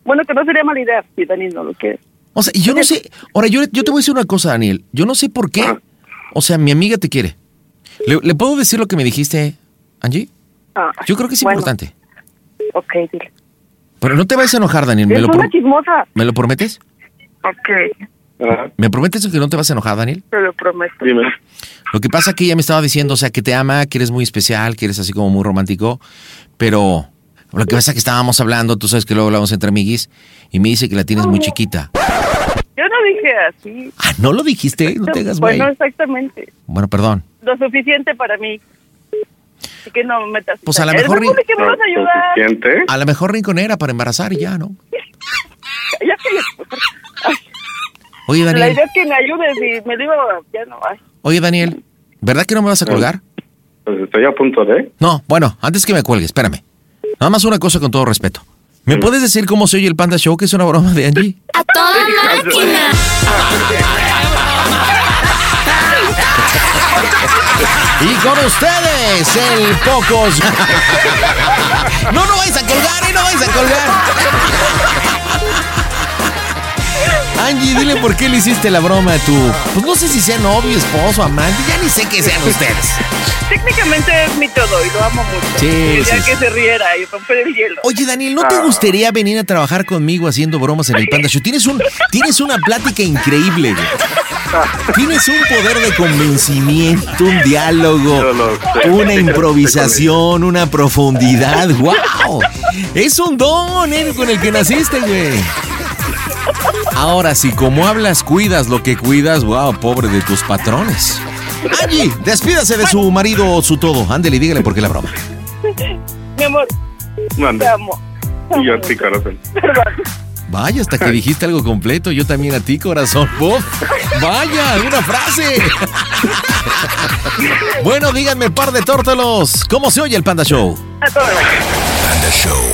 Bueno, que no sería mala idea si Dani no lo quiere. O sea, y yo no sé. Ahora, yo, yo te voy a decir una cosa, Daniel. Yo no sé por qué. O sea, mi amiga te quiere. ¿Le, le puedo decir lo que me dijiste, Angie? Ah, Yo creo que es bueno, importante. Ok, dile. Pero no te vayas a enojar, Daniel. ¿Me Es lo, una pro- chismosa. ¿me lo prometes? Ok, ¿Me prometes que no te vas a enojar, Daniel? te lo prometo. Lo que pasa que ella me estaba diciendo, o sea, que te ama, que eres muy especial, que eres así como muy romántico, pero lo que pasa es que estábamos hablando, tú sabes que luego hablamos entre amiguis, y me dice que la tienes muy chiquita. Yo no dije así. Ah, ¿no lo dijiste? No te hagas güey. Bueno, exactamente. Bueno, perdón. Lo suficiente para mí. Así que no me metas. Pues a lo Es mejor... mejor que me vas a ayudar. A lo mejor rinconera para embarazar y ya, ¿no? Ya que Ay, Oye, La Daniel. idea es que me ayudes y me digo, ya no. Ay. Oye, Daniel. ¿Verdad que no me vas a colgar? Pues estoy a punto de. No, bueno, antes que me cuelgue, espérame. Nada más una cosa con todo respeto. ¿Me puedes decir cómo se oye el Panda Show, que es una broma de Angie? ¡A toda máquina! Y con ustedes, el Pocos. No, no vais a colgar, ¿eh? No vais a colgar. Angie, dile por qué le hiciste la broma a tu. Pues no sé si sea novio, esposo, amante, ya ni sé qué sean ustedes. Técnicamente es mi todo y lo amo mucho. Sí, Quería sí, que sí. se riera y romper el hielo. Oye, Daniel, ¿no te gustaría venir a trabajar conmigo haciendo bromas en el Panda Show? Tienes, un, tienes una plática increíble, güey. Tienes un poder de convencimiento, un diálogo, una improvisación, una profundidad. ¡Wow! Es un don eh, con el que naciste, güey. Ahora, si como hablas, cuidas lo que cuidas, wow, pobre de tus patrones. Angie, despídase de su marido o su todo. Ándele, dígale por qué la broma. Mi amor, Mande. te amo. Y yo a ti, corazón. Vaya, hasta que dijiste algo completo, yo también a ti, corazón. Vaya, una frase. bueno, díganme, par de tórtolos, ¿cómo se oye el Panda Show? Panda Show.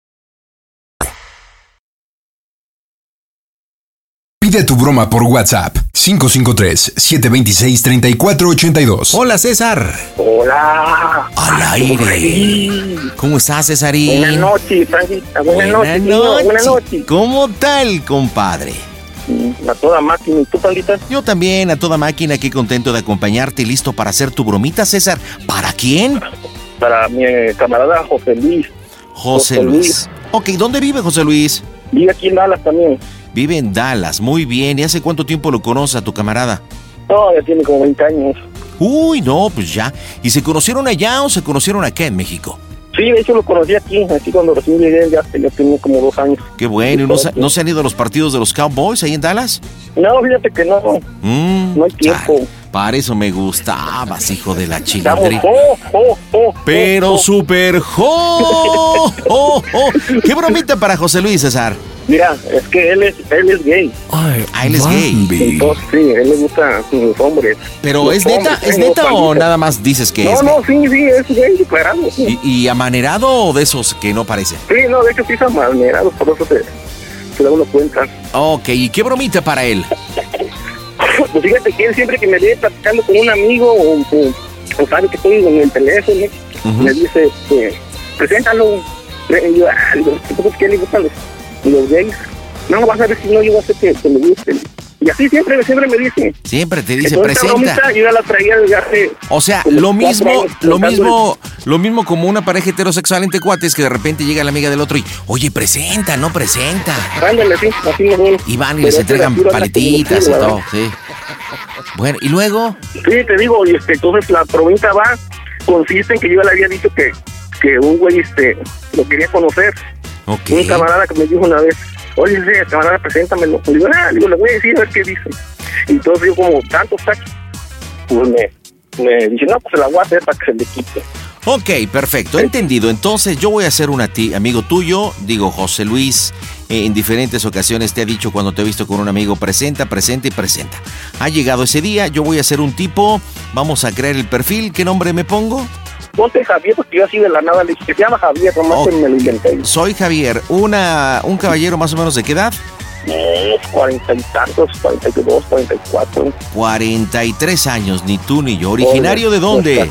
Pide tu broma por WhatsApp 553-726-3482. Hola, César. Hola. Al aire. ¿Cómo estás, Cesarín? Buenas noches, Francisca. Buenas, noches. niño. Buenas noches. ¿Cómo tal, compadre? A toda máquina. ¿Y tú, Pandita? Yo también, a toda máquina, qué contento de acompañarte y listo para hacer tu bromita, César. ¿Para quién? Para mi eh, camarada José Luis. José, José Luis. Luis. Ok, ¿dónde vive José Luis? Vive aquí en Dallas también. Vive en Dallas, muy bien. ¿Y hace cuánto tiempo lo conoces a tu camarada? No, ya tiene como 20 años. Uy, no, pues ya. ¿Y se conocieron allá o se conocieron acá en México? Sí, de hecho lo conocí aquí, así cuando recién llegué ya, ya tenía como dos años. Qué bueno. ¿Y no, se- no se han ido a los partidos de los Cowboys ahí en Dallas? No, fíjate que no, Mm, no hay tiempo. Para eso me gustabas, hijo de la chingada. oh, oh, oh, Pero super jo, jo, jo. ¿Qué bromita para José Luis, César? Mira, es que él es, él es gay. Ah, él es gay. Entonces, sí, él le gusta los hombres. Pero Los ¿es neta, hombres, es neta o nada más dices que No, es? no, sí, sí, es gay, declarado. Sí. ¿Y, y amanerado o de esos que no parecen? Sí, no, de hecho sí está malnerado, por eso se, se da uno cuenta. Ok, ¿y qué bromita para él? Pues fíjate que él siempre que me ve platicando con un amigo o, o- o sabe que estoy en el teléfono, Ujú. me dice, este, preséntalo. Y yo, ah, digo, ¿tú que a él le gustan los, los gays? No, vas a ver si no, yo voy a hacer que, que me gusten. Y así siempre, siempre me dice. Siempre te dice, Entonces, presenta. yo ya la traía desde hace... O sea, lo mismo, años lo mismo, lo mismo como una pareja heterosexual entre cuates que de repente llega la amiga del otro y, oye, presenta, no presenta. Ándale, sí, así me voy. Y van y Pero les entregan paletitas y todo, sí. Bueno, y luego, Sí, te digo, y este, entonces la provincia va, consiste en que yo le había dicho que, que un güey este, lo quería conocer. ok. Un camarada que me dijo una vez, oye, ese camarada, preséntamelo. Le digo, ah, digo, le voy a decir a ver qué dice. Y entonces yo como tanto está pues me, me dice, no, pues se la voy a hacer para que se le quite. Ok, perfecto, entendido. Entonces yo voy a hacer una ti, amigo tuyo, digo José Luis, eh, en diferentes ocasiones te ha dicho cuando te he visto con un amigo, presenta, presenta y presenta. Ha llegado ese día, yo voy a ser un tipo, vamos a crear el perfil, ¿qué nombre me pongo? Ponte Javier, porque yo así de la nada le dije, se llama Javier, nomás que me lo inventé. Soy Javier, una, un caballero más o menos de qué edad? Cuarenta y tantos, cuarenta y dos, cuarenta y cuatro. 43 años, ni tú ni yo. ¿Originario de dónde?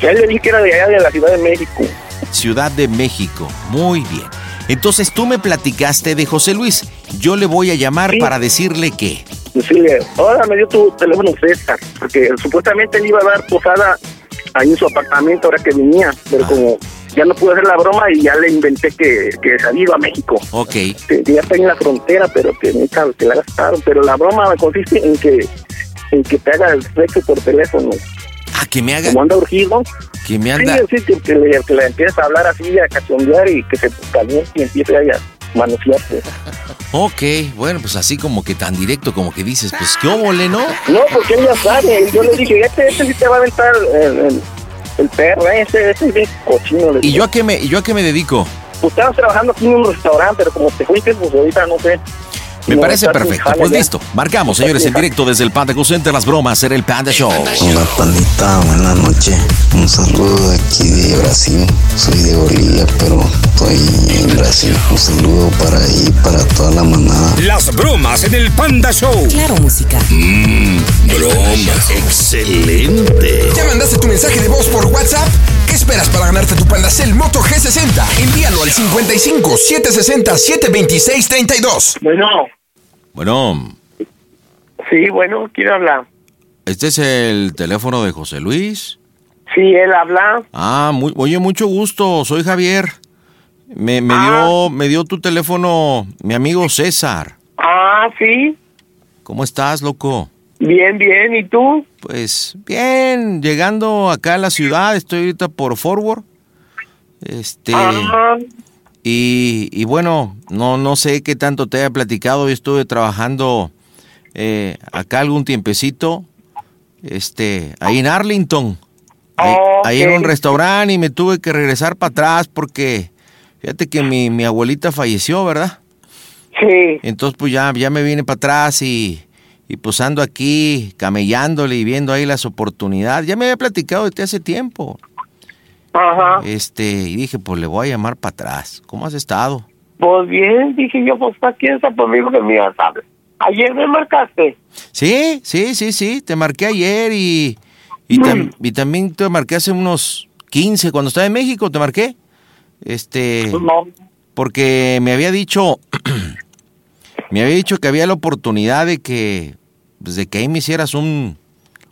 Ya le dije que era de allá de la Ciudad de México. Ciudad de México. Muy bien. Entonces tú me platicaste de José Luis. Yo le voy a llamar para decirle que. Decirle, ahora me dio tu teléfono César, porque supuestamente él iba a dar posada ahí en su apartamento ahora que venía, pero como ya no pude hacer la broma y ya le inventé que, que había ido a México. Ok. Que, que ya está en la frontera, pero que nunca que la gastaron. Pero la broma consiste en que en que te haga el sexo por teléfono. Ah, que me haga. Como anda urgido. Que me anda. Sí, sí, que, que le, que le empieces a hablar así, a cachondear y que se caliente y empiece a manosearse. Ok, bueno, pues así como que tan directo, como que dices, pues qué óvole, ¿no? No, porque él ya sabe. Yo le dije, este, este sí te va a aventar el, el, el perro, ese, ese es bien cochino. Le ¿Y yo a qué me, y yo a qué me dedico? Pues estabas trabajando aquí en un restaurante, pero como te fuiste, pues ahorita no sé. Me No, parece perfecto. Pues ya. listo. Marcamos, señores, en directo desde el Panda Center. Las bromas, era el Panda Show. Hola pandita, buenas noches. Un saludo de aquí de Brasil. Soy de Bolivia, pero estoy en Brasil. Un saludo para ahí, para toda la manada. Las bromas en el Panda Show. Claro, música. Mmm, bromas. Excelente. ¿Ya mandaste tu mensaje de voz por WhatsApp? ¿Qué esperas para ganarte tu Pandacel Moto G60? Envíalo al 55 760 726 32. Bueno. Bueno, Sí, bueno, ¿quién habla? este es el teléfono de José Luis. Sí, él habla. Ah, muy, oye, mucho gusto, soy Javier. Me, me Ah. dio, me dio tu teléfono mi amigo César. Ah, sí. ¿Cómo estás, loco? Bien, bien. ¿Y tú? Pues bien, llegando acá a la ciudad, estoy ahorita por Forward. Este. Y, y bueno, no, no sé qué tanto te haya platicado. Yo estuve trabajando eh, acá algún tiempecito. Este, ahí en Arlington. Ahí, ahí en un restaurante y me tuve que regresar para atrás porque fíjate que mi, mi abuelita falleció, ¿verdad? Sí. Entonces pues ya, ya me vine para atrás y, y pues ando aquí camellándole y viendo ahí las oportunidades. Ya me había platicado de ti hace tiempo. Ajá. Este, y dije, pues le voy a llamar para atrás. ¿Cómo has estado? Pues bien, dije yo, pues ¿para quién está conmigo que me ibas a hablar? Ayer me marcaste. Sí, sí, sí, sí. Te marqué ayer y, y, tam- y también te marqué hace unos 15, cuando estaba en México, te marqué. Este, porque me había dicho, me había dicho que había la oportunidad de que, pues, de que ahí me hicieras un,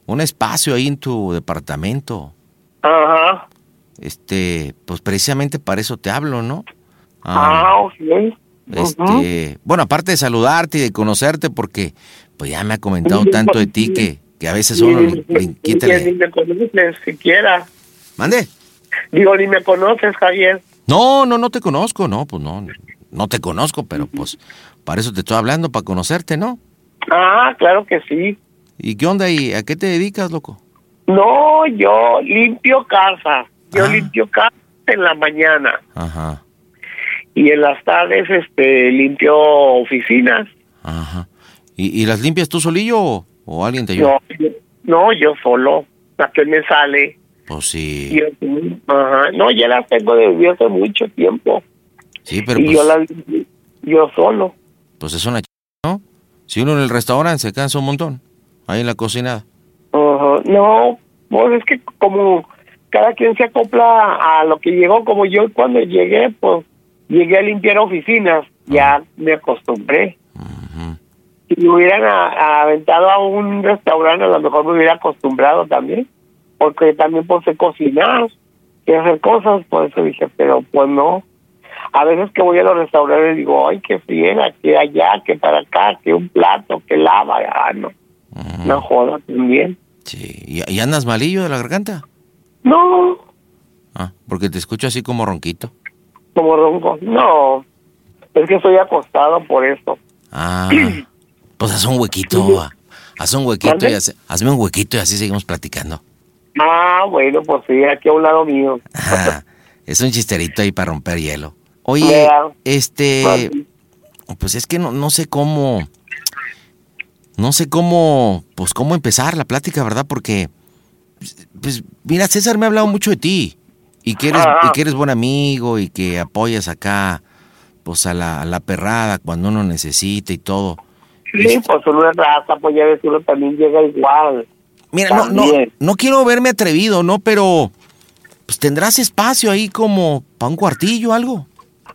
un espacio ahí en tu departamento. Ajá. Este, pues precisamente para eso te hablo, ¿no? Ah, ok. Este, bueno, aparte de saludarte y de conocerte, porque pues ya me ha comentado tanto de ti que, que a veces uno le, le la- ni me conoces siquiera. ¿Mande? Digo, ni me conoces, Javier. No, no, no te conozco, no, pues no, no te conozco, pero pues para eso te estoy hablando, para conocerte, ¿no? Ah, claro que sí. ¿Y qué onda y a qué te dedicas, loco? No, yo limpio casa. Yo Ah. limpio casa en la mañana. Ajá, Y en las tardes, este, limpio oficinas. ajá. ¿Y, y las limpias tú solillo o, o alguien te ayuda? No, yo, no, yo solo. La que me sale. Pues sí, Yo, ajá. No, ya las tengo desde hace mucho tiempo. sí, pero y pues, yo las limpio yo solo. pues es una. Si uno en el restaurante se cansa un montón, ahí en la cocinada. Ajá. No, pues es que como cada quien se acopla a lo que llegó, como yo cuando llegué, pues llegué a limpiar oficinas, ya me acostumbré. Si me hubieran a- a- aventado a un restaurante, a lo mejor me hubiera acostumbrado también, porque también pues sé cocinar y hacer cosas, por eso dije, pero pues no. A veces que voy a los restaurantes digo, ay, qué friega, que allá, que para acá, que un plato, que lava, ah, no. No joda también. Sí, ¿Y, y andas malillo de la garganta? No, Ah, porque te escucho así como ronquito. como ronco. No, es que estoy acostado por eso. Ah, pues haz un huequito, ah, haz un huequito y ¿Mande? hace- hazme un huequito y así seguimos platicando. Ah, bueno, pues sí, aquí a un lado mío. Ah, es un chisterito ahí para romper hielo. Oye, este, pues es que no, no sé cómo, no sé cómo, pues cómo empezar la plática, ¿verdad? Porque, pues, mira, César me ha hablado mucho de ti y que eres, Ah. y que eres buen amigo y que apoyas acá, pues a la, a la perrada cuando uno necesita y todo. Sí, pues uno es raza, pues ya ves, uno también llega igual. Mira, no, no, no quiero verme atrevido, ¿no? Pero, pues tendrás espacio ahí como para un cuartillo o algo.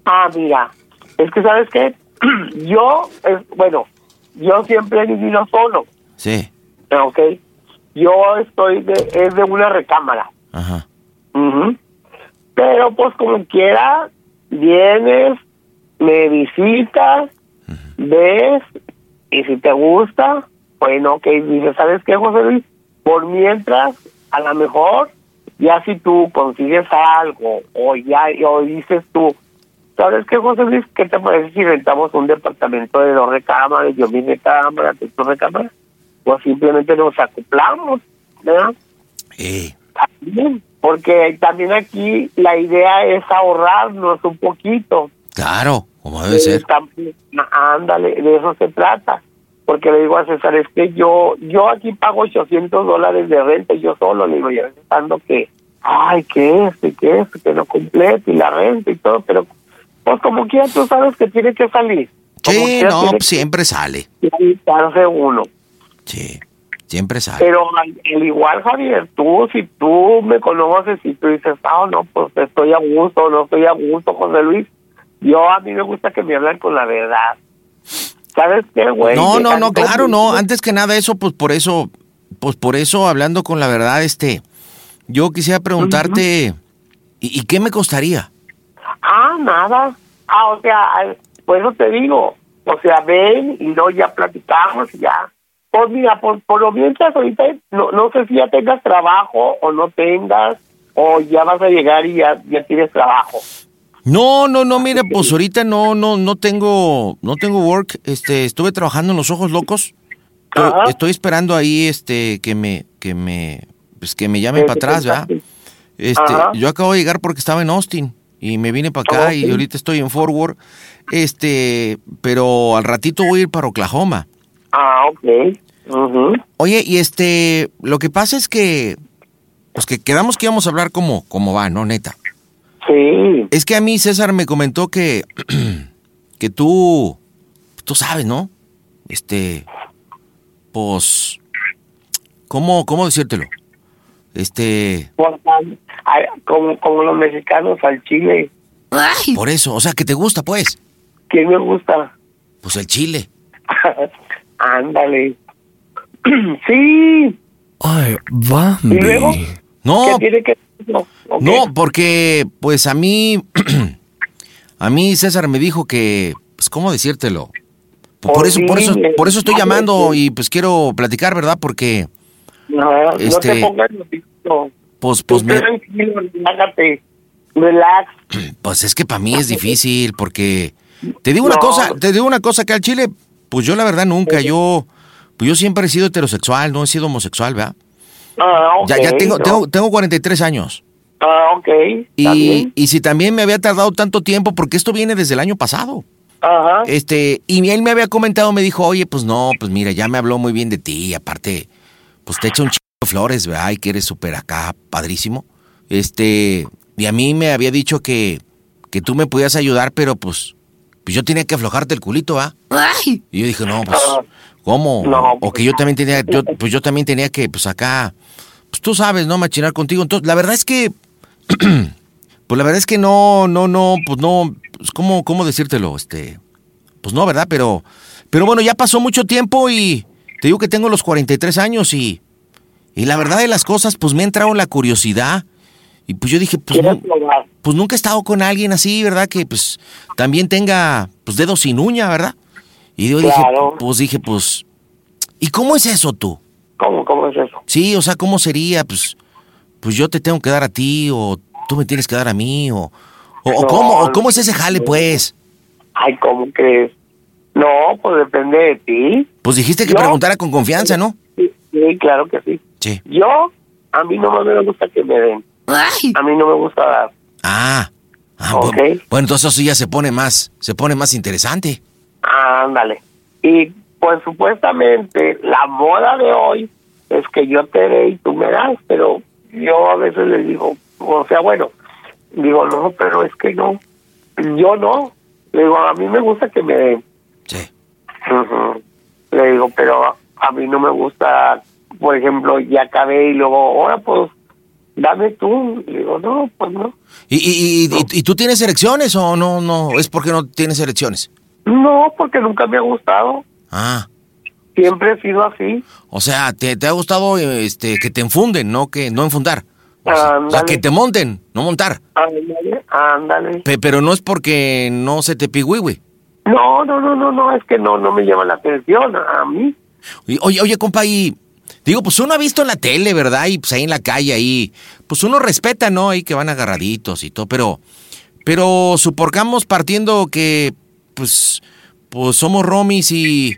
Ah, mira, es que sabes qué, yo, bueno, yo siempre he vivido solo, Sí, ¿ok? Yo estoy de, es de una recámara. ajá. Ujú. Pero pues como quiera, vienes, me visitas, ves, y si te gusta, bueno, que dices, ¿sabes qué, José Luis? Por mientras, a lo mejor, ya si tú consigues algo, o ya, o dices tú, ¿sabes qué, José Luis? ¿Qué te parece si rentamos un departamento de dos recámaras, yo mi recámara, tú tu recámara? Pues simplemente nos acoplamos, ¿verdad? Eh, También, porque también aquí la idea es ahorrarnos un poquito. claro, como debe ser. Eh, también, ándale, de eso se trata. Porque le digo a César, es que yo yo aquí pago 800 dólares de renta yo solo, le digo, ya pensando que, ay, que esto y que esto, que no completo y la renta y todo, pero Pues como quiera tú sabes que tiene que salir. Como Sí, quiera no, siempre sale. que quitarse uno. Sí, siempre sale. Pero al, al igual, Javier, tú, si tú me conoces y tú dices, ah, no, pues estoy a gusto, no estoy a gusto, José Luis, yo a mí me gusta que me hablen con la verdad. ¿Sabes qué, güey? No, no, no, claro, no. Antes que nada eso, pues por eso, pues por eso, hablando con la verdad, este, yo quisiera preguntarte, ¿y, y qué me costaría? Ah, nada. Ah, o sea, por eso te digo, o sea, ven y luego ya platicamos y ya. Pues mira, por, por lo mientras ahorita, no, no sé si ya tengas trabajo o no tengas, o ya vas a llegar y ya, ya tienes trabajo. No, no, no, mira, pues ahorita no, no, no tengo, no tengo work. Este, estuve trabajando en los ojos locos. Estoy, estoy esperando ahí, este, que me, que me, pues que me llamen para atrás, ¿verdad? Este, Ajá. yo acabo de llegar porque estaba en Austin y me vine para acá y Ok. ahorita estoy en Fort Worth. Este, pero al ratito voy a ir para Oklahoma. Ah, ok. Ujú. Oye, y este, lo que pasa es que, pues que quedamos que íbamos a hablar como, como va, ¿no, neta? Sí. Es que a mí César me comentó que, que tú, tú sabes, ¿no? Este, pues, ¿cómo, cómo decírtelo? Este, ay, como, como los mexicanos al chile. por eso, o sea, que te gusta, pues, ¿Quién me gusta? pues el chile. Ándale. sí. Ay, ¿Y Bambi. luego? No, ¿Qué tiene que no, no, porque, pues a mí, a mí César me dijo que, pues, ¿cómo decírtelo? Por, eso, por eso, por eso estoy llamando y pues quiero platicar, ¿verdad? Porque, No, no Este- te pongas nervioso. pues, pues me, tranquilo, relájate. Relax. Pues es que para mí es difícil porque te digo una No. cosa, te digo una cosa que al Chile, pues yo la verdad nunca, yo, pues yo siempre he sido heterosexual, no he sido homosexual, ¿verdad? Ah, ok. ya, ya tengo, no. tengo, tengo 43 años. Ah, ok. Y, y si también me había tardado tanto tiempo, porque esto viene desde el año pasado. Ajá. Este, y él me había comentado, me dijo, oye, pues no, pues mira, ya me habló muy bien de ti, aparte, pues te echa un chico de flores, ¿verdad? Y que eres súper acá, padrísimo. Este, y a mí me había dicho que, que tú me podías ayudar, pero pues, pues yo tenía que aflojarte el culito, ¿ah? Y yo dije, no, pues, ¿cómo? No. O que yo también tenía, yo, pues yo también tenía que, pues acá, pues tú sabes, ¿no? Machinar contigo. Entonces, la verdad es que, pues la verdad es que no, no, no, pues no, pues, ¿cómo, cómo decírtelo? Este, pues no, ¿verdad? Pero, pero bueno, ya pasó mucho tiempo y te digo que tengo los 43 años y, y la verdad de las cosas, pues me ha entrado la curiosidad. Y pues yo dije, pues, ¿Quieres nu- probar? pues nunca he estado con alguien así, ¿verdad? Que pues también tenga pues dedos sin uña, ¿verdad? Y yo dije, pues dije, pues, ¿y cómo es eso tú? ¿Cómo, cómo es eso? Sí, o sea, ¿cómo sería? Pues, pues yo te tengo que dar a ti o tú me tienes que dar a mí o, o, o No, cómo, o cómo es ese jale, pues. Ay, ¿cómo crees? No, pues depende de ti. Pues dijiste que Yo- preguntara con confianza, ¿no? Sí, sí, claro que sí. Sí. Yo, a mí no me gusta que me den. A mí no me gusta dar. Ah, ah, Ok. bueno, bueno, entonces eso ya se pone más, se pone más interesante. Ándale. Y pues supuestamente la moda de hoy es que yo te dé y tú me das, pero yo a veces les digo, o sea, bueno, digo, no, pero es que no, yo no. Le digo, a mí me gusta que me den. Sí. Le digo, pero a mí no me gusta, por ejemplo, ya acabé y luego, ahora pues, dame tú. Le digo, no, pues no. ¿Y, y, y, tú tienes elecciones o no? No, es porque no tienes elecciones. No, porque nunca me ha gustado. Ah, Siempre he sido así. o sea, te, te ha gustado este que te enfunden, no que no enfundar. O sea, o sea, Ándale. que te monten, no montar. Ándale, ándale. Pe- pero no es porque no se te pigüigüe. No, no, no, no, no, es que no, no me llama la atención a, mí. Oye, oye, compa, y digo, pues uno ha visto en la tele, ¿verdad? Y pues ahí en la calle, ahí, pues uno respeta, ¿no? Ahí que van agarraditos y todo, pero, pero suporcamos partiendo que, pues, pues somos romis y,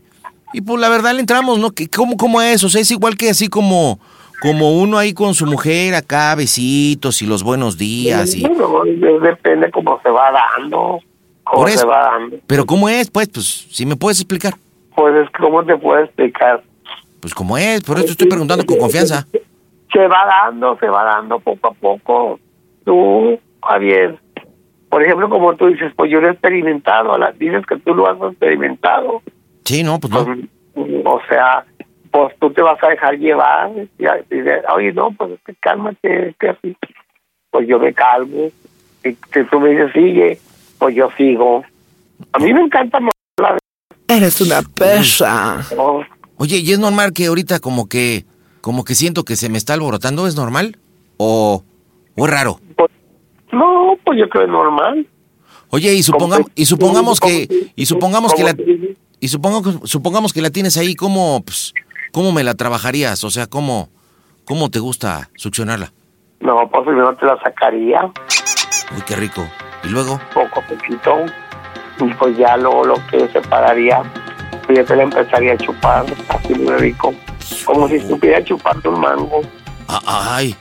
y pues la verdad le entramos, ¿no? ¿Cómo, ¿Cómo es? O sea, es igual que así como, como uno ahí con su mujer acá, besitos y los buenos días y... Bueno, de- depende cómo se va dando, Por se eso. va dando. Pero ¿cómo es? Pues, pues, si me puedes explicar. Pues es ¿cómo te puedo explicar? Pues cómo es, por eso estoy preguntando con confianza. Se va dando, se va dando poco a poco. Tú, Javier, por ejemplo, como tú dices, pues yo lo he experimentado, la- dices que tú lo has experimentado. Sí, no, pues no. O sea, pues tú te vas a dejar llevar. Y a- y de- Oye, no, pues es que cálmate, es que así. Pues yo me calmo. Y tú me dices, sigue, pues yo sigo. A mí me encanta más la Eres una perra. Oye, ¿y es normal que ahorita como que como que siento que se me está alborotando? ¿Es normal? ¿O, o es raro? No, pues yo creo que es normal. Oye, y supongamos y supongamos que y supongamos que la y supongo supongamos que la tienes ahí, ¿cómo pues, cómo me la trabajarías? O sea, ¿cómo cómo te gusta succionarla? No, pues primero te la sacaría, Uy, qué rico. Y luego, poco a poquito. Y pues ya luego lo que separaría, pues ya te la empezaría a chupar, así muy rico. Como si estuviera chupando un mango. ah, ay,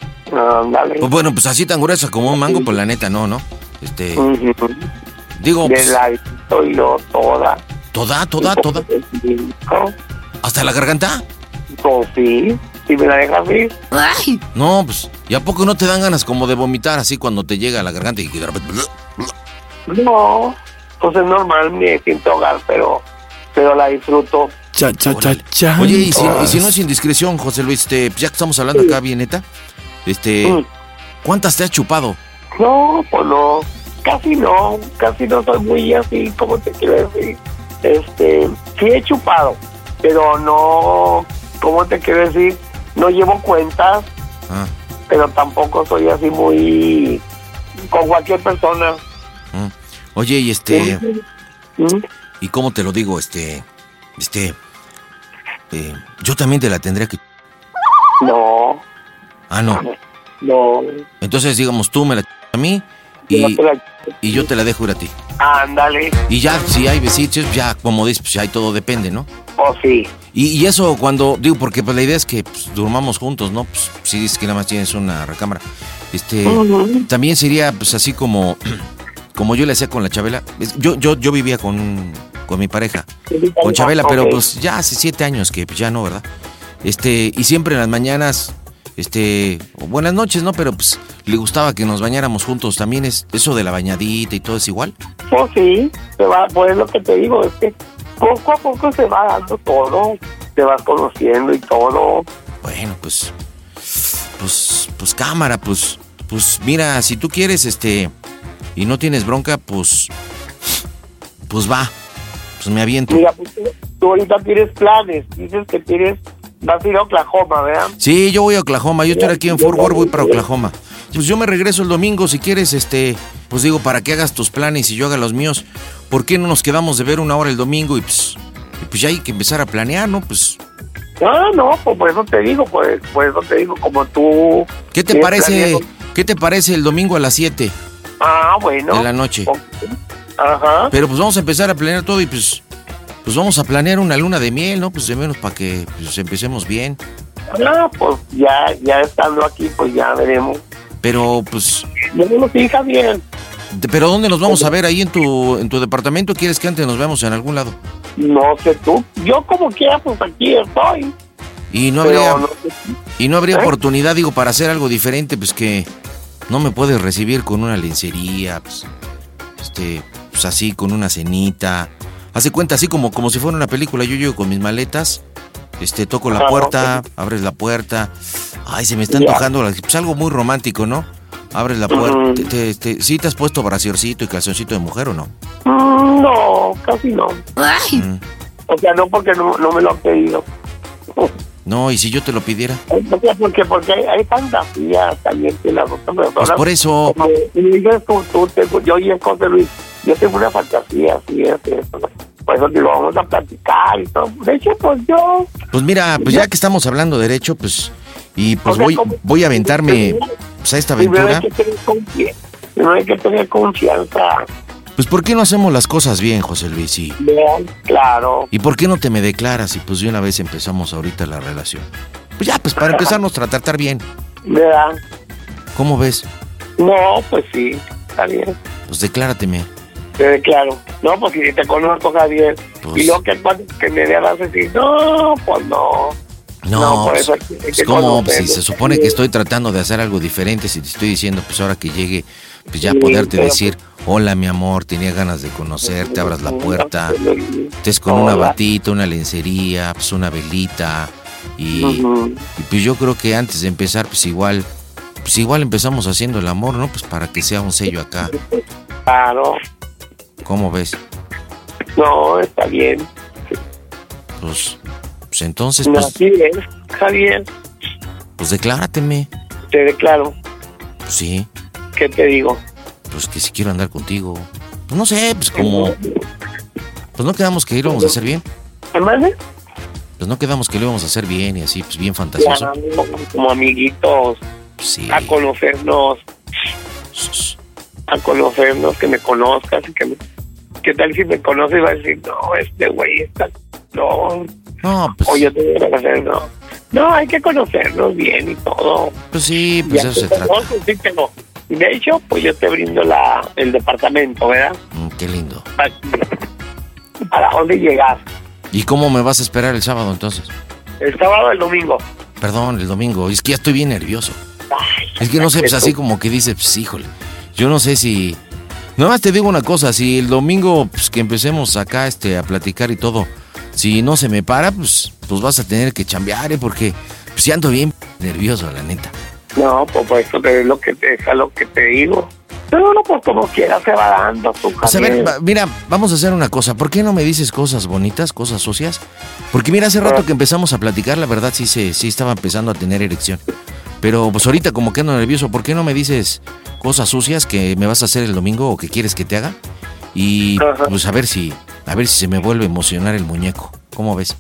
pues bueno, pues así tan gruesa como un mango, pues la neta no, ¿no? Este, digo, De pues, ladito y luego toda. toda, toda, toda, hasta la garganta. Pues sí, si me la dejas ir. No, pues, ¿y a poco no te dan ganas como de vomitar así cuando te llega a la garganta y que de repente... No, pues es normal, me siento ahogar, pero, pero la disfruto. Cha, cha, cha, cha. Oye, y si, y si no es indiscreción, José Luis, este, ya que estamos hablando acá bien neta, este, ¿cuántas te has chupado? No, pues no, casi no, casi no soy muy así, como te quiero decir. Este, sí he chupado, pero no, ¿cómo te quiero decir? No llevo cuentas, Ah, pero tampoco soy así muy con cualquier persona. mm. Oye, y este, ¿Mm? ¿y cómo te lo digo? Este, este, eh, yo también te la tendría que... No, Ah, no. no, Entonces, digamos, tú me la a mí y, no te la- y yo te la dejo ir a ti. ándale, Y ya, si hay besitos, ya, como dices, pues ya todo depende, ¿no? o sí. Y, y eso cuando, digo, porque pues la idea es que pues, durmamos juntos, ¿no? Pues si dices que nada más tienes una recámara. Este, también sería pues así como, como yo le hacía con la Chabela. Yo, yo, yo vivía con, con mi pareja, con Chabela, pero pues ya hace siete años que pues, ya no, ¿verdad? Este, y siempre en las mañanas, este, buenas noches, ¿no? Pero pues le gustaba que nos bañáramos juntos. También es eso de la bañadita y todo es igual. Pues sí, se va, pues lo que te digo es que poco a poco se va dando todo, te vas conociendo y todo. Bueno, pues, pues, pues cámara, pues, pues mira, si tú quieres, este, y no tienes bronca, pues, pues va, pues me aviento. Mira, pues, tú ahorita tienes planes, dices que tienes, vas a ir a Oklahoma, ¿verdad? Sí, yo voy a Oklahoma, yo estoy aquí en Fort Worth, voy para Oklahoma. Pues yo me regreso el domingo, si quieres, este, pues digo, para que hagas tus planes y yo haga los míos, ¿por qué no nos quedamos de ver una hora el domingo y pues, y pues ya hay que empezar a planear, ¿no? Pues, Ah, no, pues por eso te digo, pues por eso te digo, como tú... ¿qué te parece, qué te parece el domingo a las 7 Ah, bueno. de la noche? Ajá. Pero pues vamos a empezar a planear todo y pues, pues vamos a planear una luna de miel, ¿no? Pues de menos para que pues, empecemos bien. Ah, pues ya, ya estando aquí, pues ya veremos. Pero pues, Ya nos fija bien. pero ¿dónde nos vamos a ver? ¿Ahí en tu, en tu departamento? ¿Quieres que antes nos veamos en algún lado? No sé tú, yo como quiera, pues aquí estoy. Y no Pero habría, no sé y no habría ¿Eh? oportunidad, digo, para hacer algo diferente, pues que no me puedes recibir con una lencería, pues, este, pues así, con una cenita. Hace cuenta, así como, como si fuera una película, yo llego con mis maletas, este, toco la Ajá, puerta, abres la puerta. Ay, se me está antojando, la- pues algo muy romántico, ¿no? Abres la puerta, te, te- te- ¿sí te has puesto brasiercito y calzoncito de mujer o no? Mm, No, casi no. Mm. O sea, no porque no, no me lo han pedido. No, y si yo te lo pidiera. O sea, porque, porque hay, hay fantasías también que personas. Pues por eso. Como me dices tú, tú tengo, yo y el José Luis, yo tengo una fantasía así, es eso. Por eso digo, vamos a platicar y todo. De hecho, pues yo. Pues mira, pues ya que estamos hablando de derecho, pues, y pues O sea, voy, voy a aventarme pues, a esta aventura. Primero hay que tener confianza. Pues ¿por qué no hacemos las cosas bien, José Luis? Y, Vean, claro. ¿Y por qué no te me declaras y pues de una vez empezamos ahorita la relación? Pues ya, pues para empezarnos a tratar bien. ¿Verdad? ¿Cómo ves? No, pues sí, está bien. Pues declárateme. Eh, claro. No, pues si te conozco, Javier. Pues- Y luego que, que me veas decir, no, pues no. No, por pues, eso que- pues, que ¿cómo? Pues, si se supone que estoy tratando de hacer algo diferente, si te estoy diciendo, pues ahora que llegue, pues ya Sí, poderte pero- decir, hola mi amor, tenía ganas de conocerte, abras la puerta, estés con una batita, una lencería, pues una velita. Y, y pues yo creo que antes de empezar, pues igual, pues igual empezamos haciendo el amor, ¿no? Pues para que sea un sello acá. Claro. ¿Cómo ves? No, está bien. Pues, pues entonces, No, pues. Está bien. pues declárateme. Te declaro. Pues sí, ¿Qué te digo? pues que si quiero andar contigo. Pues no sé, pues como... Pues no quedamos que íbamos a hacer bien. ¿Hermano? Pues no quedamos que lo íbamos a hacer bien y así, pues bien fantasioso. Como amiguitos. Sí. A conocernos. A conocernos, que me conozcas y que me... ¿Qué tal si me conoces y vas a decir, no, este güey está... No, No, pues, o yo te voy a conocer, no. No, hay que conocernos bien y todo. pues sí, pues Ya eso se te trata. sí, pero de hecho, pues yo te brindo la, el departamento, ¿verdad? Mm, qué lindo. ¿Para, para dónde llegas? ¿Y cómo me vas a esperar el sábado entonces? ¿El sábado o el domingo? Perdón, el domingo. Es que ya estoy bien nervioso. Es que no sé, pues así como que dice, pues híjole. Yo no sé si. Nada más te digo una cosa, si el domingo pues, que empecemos acá este, a platicar y todo, si no se me para, pues, pues vas a tener que chambear, ¿eh? Porque pues ando bien nervioso, la neta. No, pues, pues eso es lo que te, es a lo que te digo. Pero no, pues como quiera se va dando. Tú, Pues a ver, mira, vamos a hacer una cosa. ¿Por qué no me dices cosas bonitas, cosas sucias? Porque mira, hace rato que empezamos a platicar, la verdad sí se, sí estaba empezando a tener erección. Pero pues ahorita como que ando nervioso, ¿por qué no me dices cosas sucias que me vas a hacer el domingo o que quieres que te haga? Y pues a ver si, a ver si se me vuelve a emocionar el muñeco. ¿Cómo ves?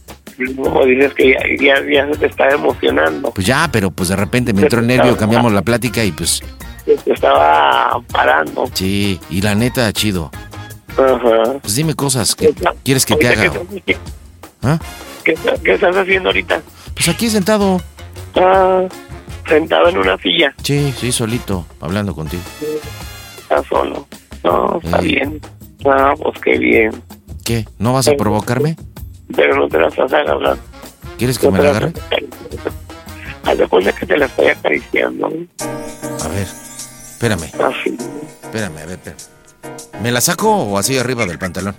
Como dices que ya, ya, ya se te está emocionando. Pues ya, pero pues de repente me entró el nervio, cambiamos la plática y pues Se te estaba parando. sí, y la neta, chido. Ajá. Pues dime cosas que quieres que te haga. ¿qué, estás- ¿Ah? qué, qué estás haciendo ahorita? Pues aquí sentado. Ah, sentado en una silla. Sí, sí, solito, hablando contigo. Estás solo. No, está Eh. bien. Ah, pues qué bien. ¿Qué? ¿No vas a provocarme? Pero no te las vas a agarrar. ¿Quieres que No me la agarre? a de cuenta que te la estoy acariciando. A ver, espérame, Así. espérame, a ver, espérame. ¿Me la saco o así arriba del pantalón?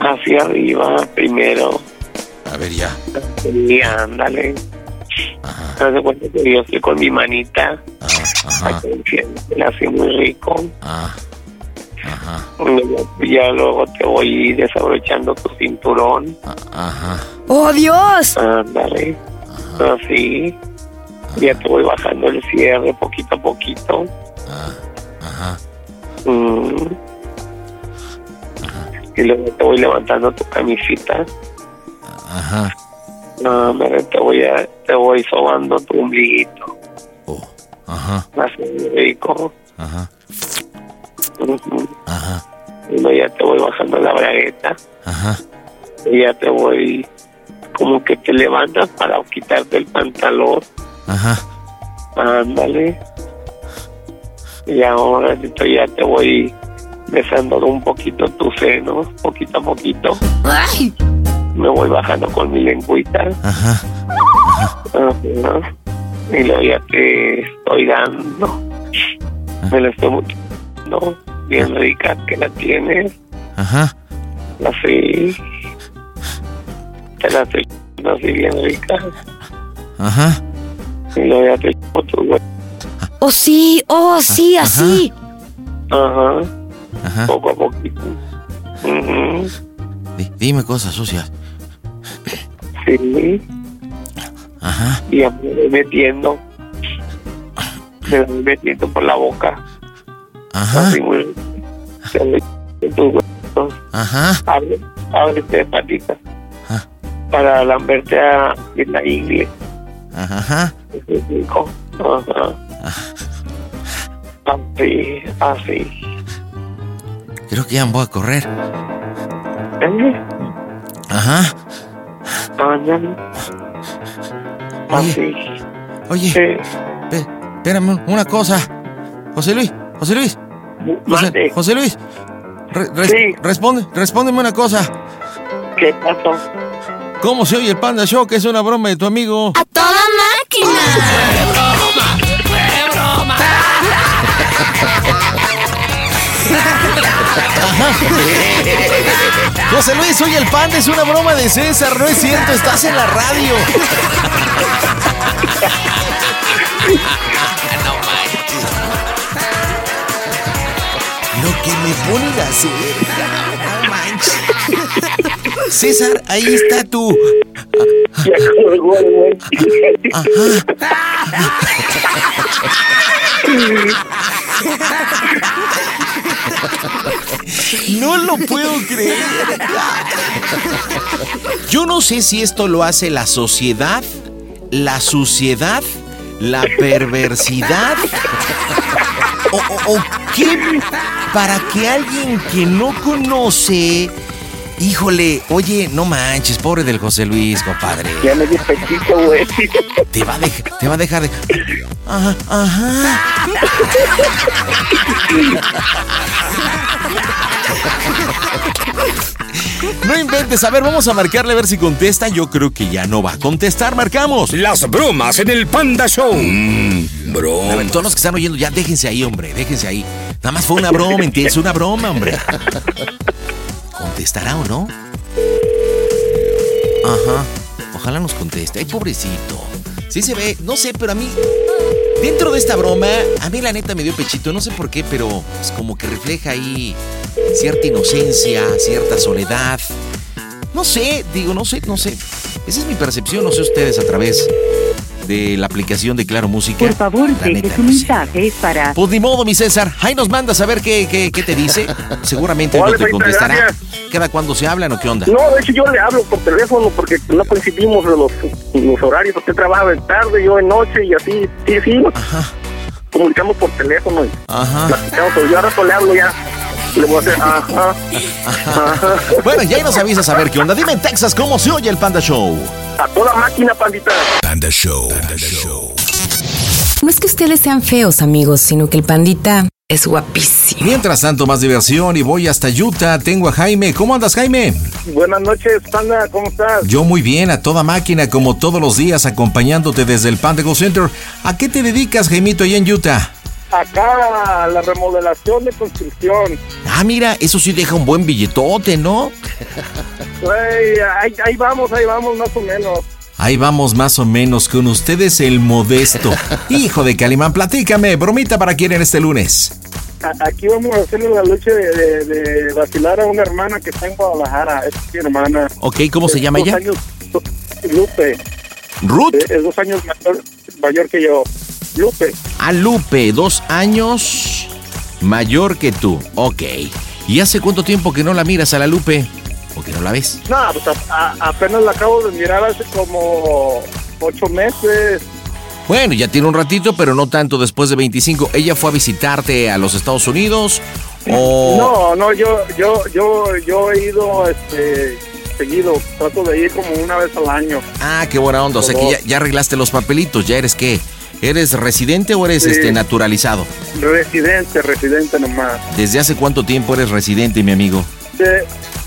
Hacia arriba, primero. A ver, ya. Y ándale. Haz de cuenta que yo estoy con mi manita. Ajá. La hace muy rico. Ah, ajá, Ya, ya luego te voy desabrochando tu cinturón. ajá. ¡Oh, Dios! Ándale. Así. Ya te voy bajando el cierre poquito a poquito. Ajá. Mm. Y luego te voy levantando tu camisita. Ajá. No, hombre, te voy a, te voy sobando tu ombliguito. Ajá. Así rico. Ajá. Ajá. Y luego ya te voy bajando la bragueta. Ajá. Y ya te voy como que te levantas para quitarte el pantalón. Ajá. Ándale. Y ahora esto ya te voy besando un poquito tus senos, poquito a poquito. Me voy bajando con mi lengüita. Ajá. Ajá. Y luego ya te estoy dando. Me la estoy dando. Bien rica que la tienes. Ajá. Así. Te la estoy dando así bien rica. Ajá. Y luego ya te chupo tu ¡Oh, sí! ¡Oh, sí! ¡Así! Ajá. Ajá. Poco a poquito. Di- dime cosas sucias. Sí. Ajá. Y ya me voy metiendo. Me voy metiendo por la boca. Ajá. Así muy. Ajá. Abre, ábrete de patitas. Para lamberte a, en la ingle. Ajá. Ajá. Así, así. Creo que ya me voy a correr. ¿Eh? Ajá. Así. Oye, pe- espérame una cosa. José Luis, José Luis. José, José Luis. re- res- Responde, respóndeme una cosa. ¿Qué pasó? ¿Cómo se oye el Panda Show? Que es una broma de tu amigo. ¡A toda máquina! José Luis, oye, el panda es una broma de César, no es cierto, estás en la radio. no manches. Lo que me ponen a hacer. No manches. César, ahí está tu. No lo puedo creer. Yo no sé si esto lo hace la sociedad, la suciedad, la perversidad o, qué para que alguien que no conoce, híjole, oye, no manches, pobre del José Luis, compadre. Ya me dio pechito, güey. Te va a dejar, te va a dejar de. Ajá, ajá. No inventes, a ver, vamos a marcarle a ver si contesta. Yo creo que ya no va a contestar, marcamos. Las bromas en el Panda Show. Mmm, A ver, todos los que están oyendo, ya déjense ahí, hombre, déjense ahí. Nada más fue una broma, ¿entiendes? Una broma, hombre. ¿Contestará o no? Ajá. Ojalá nos conteste. Ay, pobrecito. Sí se ve, no sé, pero a mí. Dentro de esta broma, a mí la neta me dio pechito, no sé por qué, pero es como que refleja ahí cierta inocencia, cierta soledad. No sé, digo, no sé, no sé. Esa es mi percepción, no sé ustedes a través de la aplicación de Claro Música. Por favor, La deje neta, su no sé. mensaje para... Pues ni modo, mi César. Ahí nos mandas a ver qué, qué, qué te dice. Seguramente no te contestará. gracias. ¿Cada cuando se hablan o qué onda? No, de hecho yo le hablo por teléfono porque no coincidimos los, los horarios. Usted trabaja en tarde, yo en noche y así. Sí, sí. nos Comunicamos por teléfono. y Ajá. platicamos, pero yo ahora le hablo ya. Le voy a hacer, ajá, ajá. Bueno, ya ahí nos avisas a ver qué onda. Dime en Texas cómo se oye el Panda Show. A toda máquina, pandita. Panda Show. Panda Show. No es que ustedes sean feos, amigos, sino que el pandita es guapísimo. Mientras tanto, más diversión y voy hasta Utah. Tengo a Jaime. ¿Cómo andas, Jaime? Buenas noches, Panda, ¿cómo estás? Yo muy bien, a toda máquina, como todos los días, acompañándote desde el Panda Go Center. ¿A qué te dedicas, Jaimito, allá en Utah? Acá la remodelación de construcción. Ah, mira, eso sí deja un buen billetote, ¿no? Güey, ahí, ahí vamos, ahí vamos, más o menos. Ahí vamos más o menos con ustedes el modesto. Hijo de Calimán, platícame, bromita para quién en este lunes. Aquí vamos a hacerle la lucha de, de- de vacilar a una hermana que está en Guadalajara. Es mi hermana. Ok, ¿cómo se llama dos ella? años- Lupe. Ruth. Es, es dos años mayor, mayor que yo. Lupe. A Lupe, dos años mayor que tú. Ok. ¿Y hace cuánto tiempo que no la miras a la Lupe? ¿O que no la ves? No, pues a- a- apenas la acabo de mirar hace como ocho meses. Bueno, ya tiene un ratito, pero no tanto después de 25. ¿ Ella fue a visitarte a los Estados Unidos? ¿O No, no, yo, yo, yo, yo he ido, este, seguido. Trato de ir como una vez al año. Ah, qué buena onda. O sea que ya, ya arreglaste los papelitos. ¿Ya eres qué? ¿Eres residente o eres Sí. este naturalizado? Residente, residente nomás. ¿Desde hace cuánto tiempo eres residente, mi amigo? De-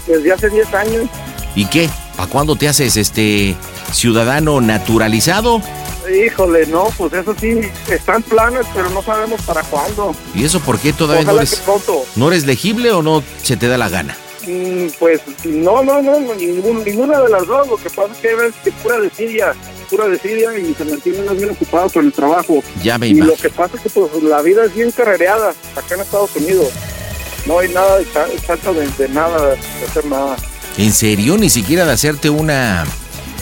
desde hace 10 años. ¿Y qué? ¿Para cuándo te haces este ciudadano naturalizado? Híjole, no, pues eso sí, están planes, pero no sabemos para cuándo. ¿Y eso por qué todavía no eres, no eres legible o no se te da la gana? Mm, Pues no, no, no, ningún- ninguna de las dos. Lo que pasa es que que pura desidia, pura desidia y se mantienen más bien ocupados por el trabajo. Ya me Y lo que pasa es que pues la vida es bien carrereada acá en Estados Unidos. No hay nada de chance de, de nada, de hacer nada. ¿En serio? Ni siquiera de hacerte una...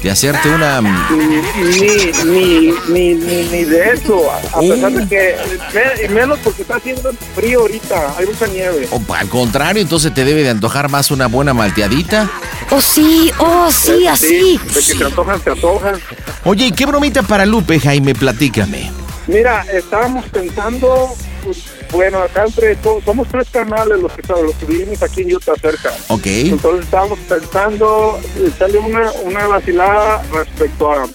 De hacerte una... Ni, ni, ni, ni, ni, ni de eso, a pesar de que, menos porque está haciendo frío ahorita, hay mucha nieve. O al contrario, entonces te debe de antojar más una buena malteadita. Oh, sí, oh, sí, así. De que se antojan, se antojan. Oye, ¿y qué bromita para Lupe, Jaime? Platícame. Mira, estábamos pensando, pues, bueno, acá entre todos, somos tres canales los que, los que vivimos aquí en Utah cerca. Ok. Entonces estábamos pensando echarle una, una vacilada respecto a,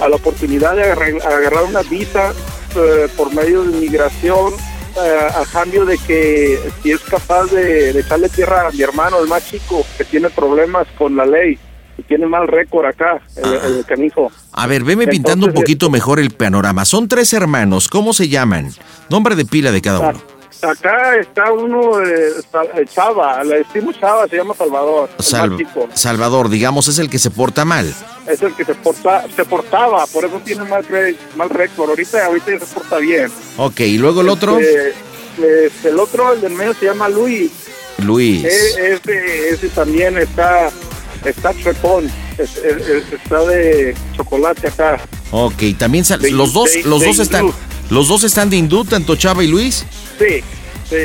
a la oportunidad de agarrar, agarrar una visa eh, por medio de inmigración eh, a cambio de que si es capaz de, de echarle tierra a mi hermano, el más chico, que tiene problemas con la ley tiene mal récord acá, el, el canijo. A ver, veme pintando un Entonces, poquito mejor el panorama. Son tres hermanos, ¿cómo se llaman? Nombre de pila de cada Ah, uno. Acá está uno, eh, eh, Chava, le decimos Chava, se llama Salvador. Sal-. Salvador, digamos, es el que se porta mal. Es el que se, porta, se portaba, por eso tiene mal, mal récord. Ahorita, ahorita ya se porta bien. Ok, y luego el otro, Este, este, el otro, el del medio, se llama Luis. Luis. Eh, ese, ese también está, está chepón, es- es- es- está de chocolate acá. Ok, también De- los dos, de- los de dos están, los dos están de hindú, tanto Chava y Luis. Sí, sí.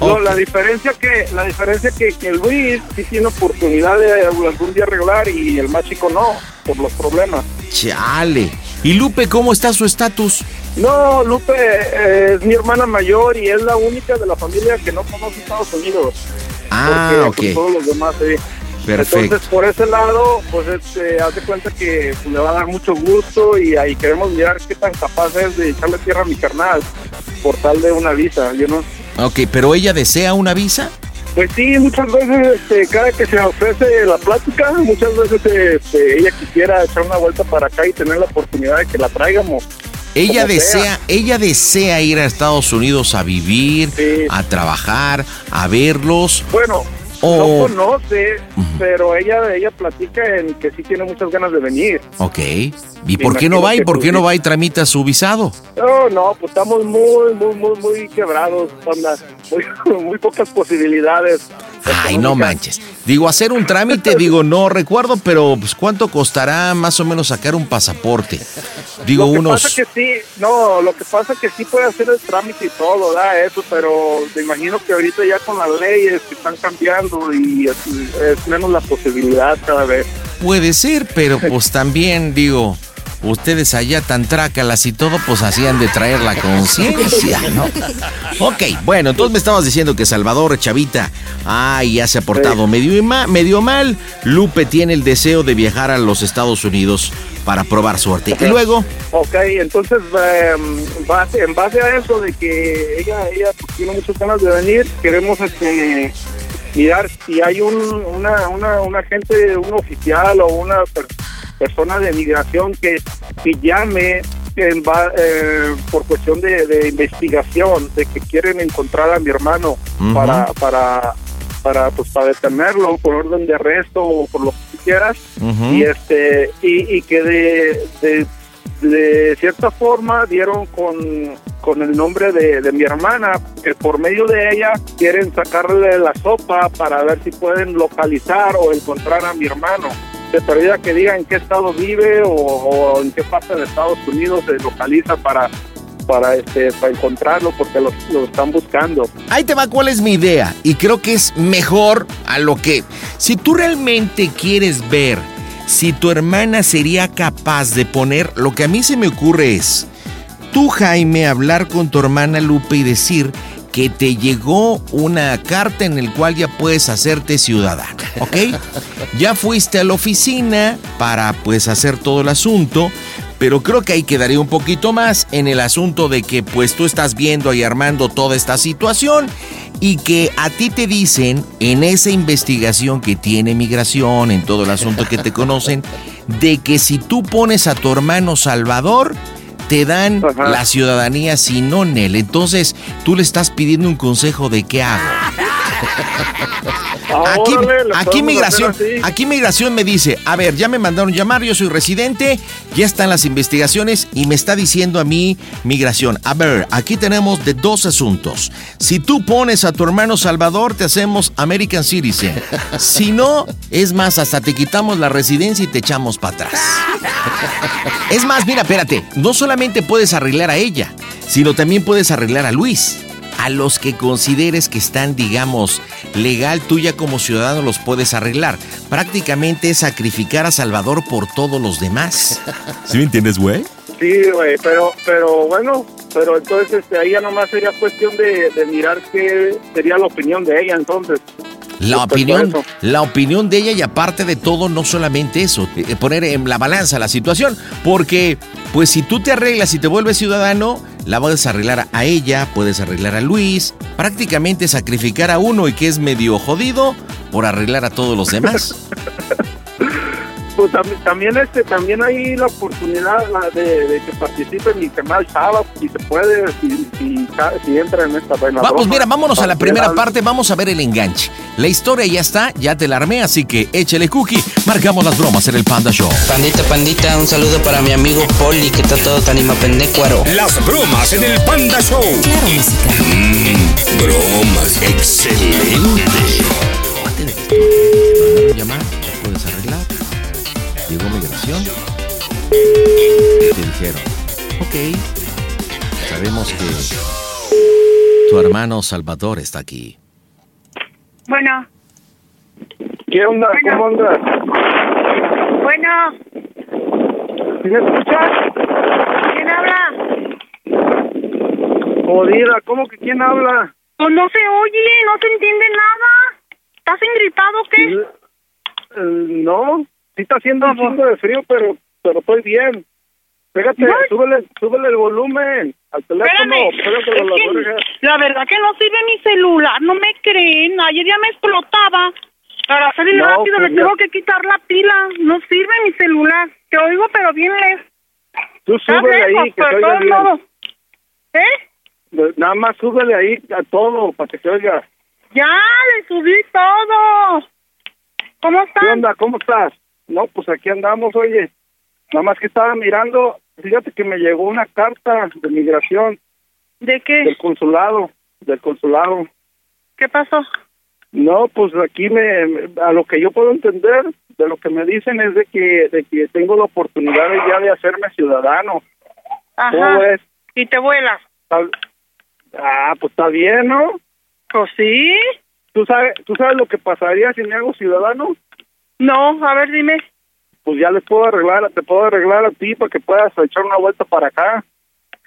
No, la diferencia que la diferencia que, que Luis sí tiene oportunidad de algún día arreglar y el más chico no, por los problemas. Chale. ¿Y Lupe cómo está su estatus? No, Lupe eh, es mi hermana mayor y es la única de la familia que no conoce Estados Unidos. Ah, Porque, ok. pues, todos los demás, sí. Perfecto. Entonces, por ese lado, pues este, haz de cuenta que le va a dar mucho gusto y ahí queremos mirar qué tan capaz es de echarle tierra a mi carnal por tal de una visa. Yo no, Ok, pero ella desea una visa. Pues sí, muchas veces, este, cada que se ofrece la plática, muchas veces este, ella quisiera echar una vuelta para acá y tener la oportunidad de que la traigamos. Ella desea, sea. ella desea ir a Estados Unidos a vivir, a trabajar, a verlos. Bueno. No conoce, pero ella ella platica en que sí tiene muchas ganas de venir. Ok. ¿Y por qué no va? ¿Y por qué no va y tramita su visado? No, no, pues estamos muy, muy, muy, muy quebrados, onda. Muy, muy pocas posibilidades. Ay, no manches. Digo, hacer un trámite, digo, no recuerdo, pero pues ¿cuánto costará más o menos sacar un pasaporte? Digo, lo que unos... pasa que sí, no, lo que pasa que sí puede hacer el trámite y todo, da eso, pero me imagino que ahorita ya con las leyes que están cambiando y es, menos la posibilidad cada vez. Puede ser, pero pues también digo, ustedes allá tan trácalas y todo, pues hacían de traer la conciencia, ¿no? Ok, bueno, entonces me estabas diciendo que Salvador Chavita, ay, ya se ha portado medio, ma- medio mal. Lupe tiene el deseo de viajar a los Estados Unidos para probar suerte. Y luego, Ok, entonces em, base- en base a eso de que ella, ella pues, tiene muchas ganas de venir, queremos este mirar si hay un, una, una, un agente, un oficial o una per- persona de migración que, que llame en eh, por cuestión de, de investigación, de que quieren encontrar a mi hermano para, para, para, pues, para detenerlo por orden de arresto o por lo que quieras. Y este y, y que de, de, de cierta forma dieron con, con el nombre de, de mi hermana que por medio de ella quieren sacarle la sopa para ver si pueden localizar o encontrar a mi hermano de perdida que diga en qué estado vive o, o en qué parte de Estados Unidos se localiza para para este para encontrarlo porque lo, lo están buscando ahí te va cuál es mi idea. Y creo que es mejor a lo que... Si tú realmente quieres ver si tu hermana sería capaz de poner... Lo que a mí se me ocurre es... Tú, Jaime, hablar con tu hermana Lupe y decir que te llegó una carta en el cual ya puedes hacerte ciudadana, ¿ok? Ya fuiste a la oficina para pues hacer todo el asunto, pero creo que ahí quedaría un poquito más en el asunto de que pues tú estás viendo y armando toda esta situación y que a ti te dicen en esa investigación que tiene migración, en todo el asunto que te conocen, de que si tú pones a tu hermano Salvador, te dan la ciudadanía sin Nel. Entonces, tú le estás pidiendo un consejo de qué hago. Aquí, migración, aquí migración me dice, a ver, ya me mandaron llamar, yo soy residente, ya están las investigaciones y me está diciendo a mí migración, a ver, aquí tenemos de dos asuntos. Si tú pones a tu hermano Salvador, te hacemos American Citizen. Si no, es más, hasta te quitamos la residencia y te echamos para atrás. Es más, mira, espérate, no solamente puedes arreglar a ella, sino también puedes arreglar a Luis. A los que consideres que están, digamos, legal, tú ya como ciudadano los puedes arreglar. Prácticamente es sacrificar a Salvador por todos los demás. ¿Sí me entiendes, güey? Sí, güey, pero, pero bueno, pero entonces este, ahí ya nomás sería cuestión de, de mirar qué sería la opinión de ella entonces. La a opinión, la opinión de ella y aparte de todo, no solamente eso, eh, poner en la balanza la situación, porque pues si tú te arreglas y te vuelves ciudadano, la puedes arreglar a ella, puedes arreglar a Luis, prácticamente sacrificar a uno y que es medio jodido por arreglar a todos los demás. pues también, también este también hay la oportunidad la de, de que participe en mi canal Chava si se puede si, si, si entra en esta buena Vamos, broma. mira, vámonos a la primera parte, vamos a ver el enganche. La historia ya está, ya te la armé, así que échale cookie. Marcamos las bromas en el Panda Show. Pandita, pandita, un saludo para mi amigo Poli, que está todo tan pendecuaro. Las bromas en el Panda Show. Claro, música. Mm, bromas. Excelente. Llamar. Y te dijeron, ok, sabemos que tu hermano Salvador está aquí. Bueno, ¿Qué onda? ¿Cómo andas? bueno, ¿Sí ¿Me escuchas? ¿quién habla? Jodida, ¿cómo que quién habla? Pues no se oye, no se entiende nada. ¿Estás engritado o qué? Eh, no, sí está haciendo un chingo de frío, pero pero estoy bien. Pégate, No. súbele, súbele el volumen al teléfono. Espérame, la verdad que no sirve mi celular, no me creen. Ayer ya me explotaba. Para salir No, rápido pues le ya. tengo que quitar la pila. No sirve mi celular. Te oigo, pero bien lejos. Tú súbele ahí, que se oiga todos bien. modos. ¿Eh? Nada más súbele ahí a todo para que se oiga. Ya, le subí todo. ¿Cómo ¿Qué están? onda? ¿Cómo estás? No, pues aquí andamos, oye. Nada más que estaba mirando, fíjate que me llegó una carta de migración ¿De qué? del consulado, del consulado. ¿Qué pasó? No, pues aquí me, a lo que yo puedo entender, de lo que me dicen es de que, de que tengo la oportunidad ya de hacerme ciudadano. ¿Cómo Ajá. ves? ¿Y te vuelas? Ah, pues está bien, ¿no? Pues sí. ¿Tú sabes, ¿Tú sabes lo que pasaría si me hago ciudadano? No, a ver, dime. Pues ya les puedo arreglar, te puedo arreglar a ti para que puedas echar una vuelta para acá.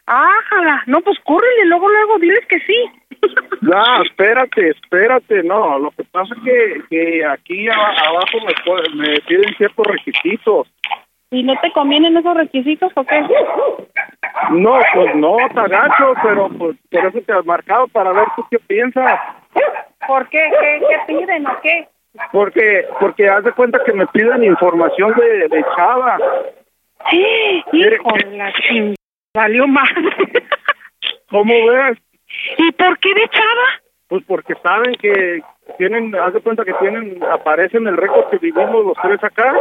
Ájala. No, pues córrele, luego, luego, diles que sí. No, espérate, espérate, no. Lo que pasa es que, que aquí aba- abajo me, me piden ciertos requisitos. ¿Y no te convienen esos requisitos o qué? No, pues no, tagacho, pero pues por eso te has marcado para ver tú qué piensas. ¿Por qué? ¿Qué, qué piden o qué? Porque, porque haz de cuenta que me piden información de, de Chava. Sí, hijo de la ching... Salió mal. ¿Cómo ves? ¿Y por qué de Chava? Pues porque saben que tienen, haz de cuenta que tienen, aparece en el récord que vivimos los tres acá.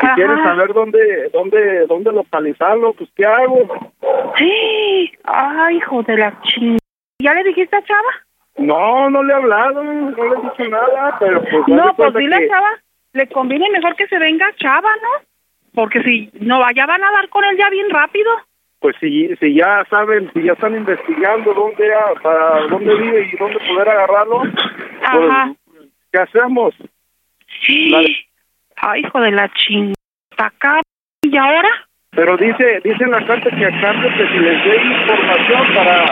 Si quieren saber dónde, dónde, dónde localizarlo, pues ¿qué hago? Sí. Ay, hijo de la ching... ¿Ya le dijiste a Chava? No, no le he hablado, no le he dicho nada, pero pues... No, pues dile que- a Chava, le conviene mejor que se venga Chava, ¿no? Porque si no, ya van a dar con él ya bien rápido. Pues si, si ya saben, si ya están investigando dónde, a- para dónde vive y dónde poder agarrarlo, Ajá. pues, ¿qué hacemos? Sí. Ay, hijo de la ching... Acá. ¿Y ahora? Pero dice, dice en la carta que a cambio que si les dé información para,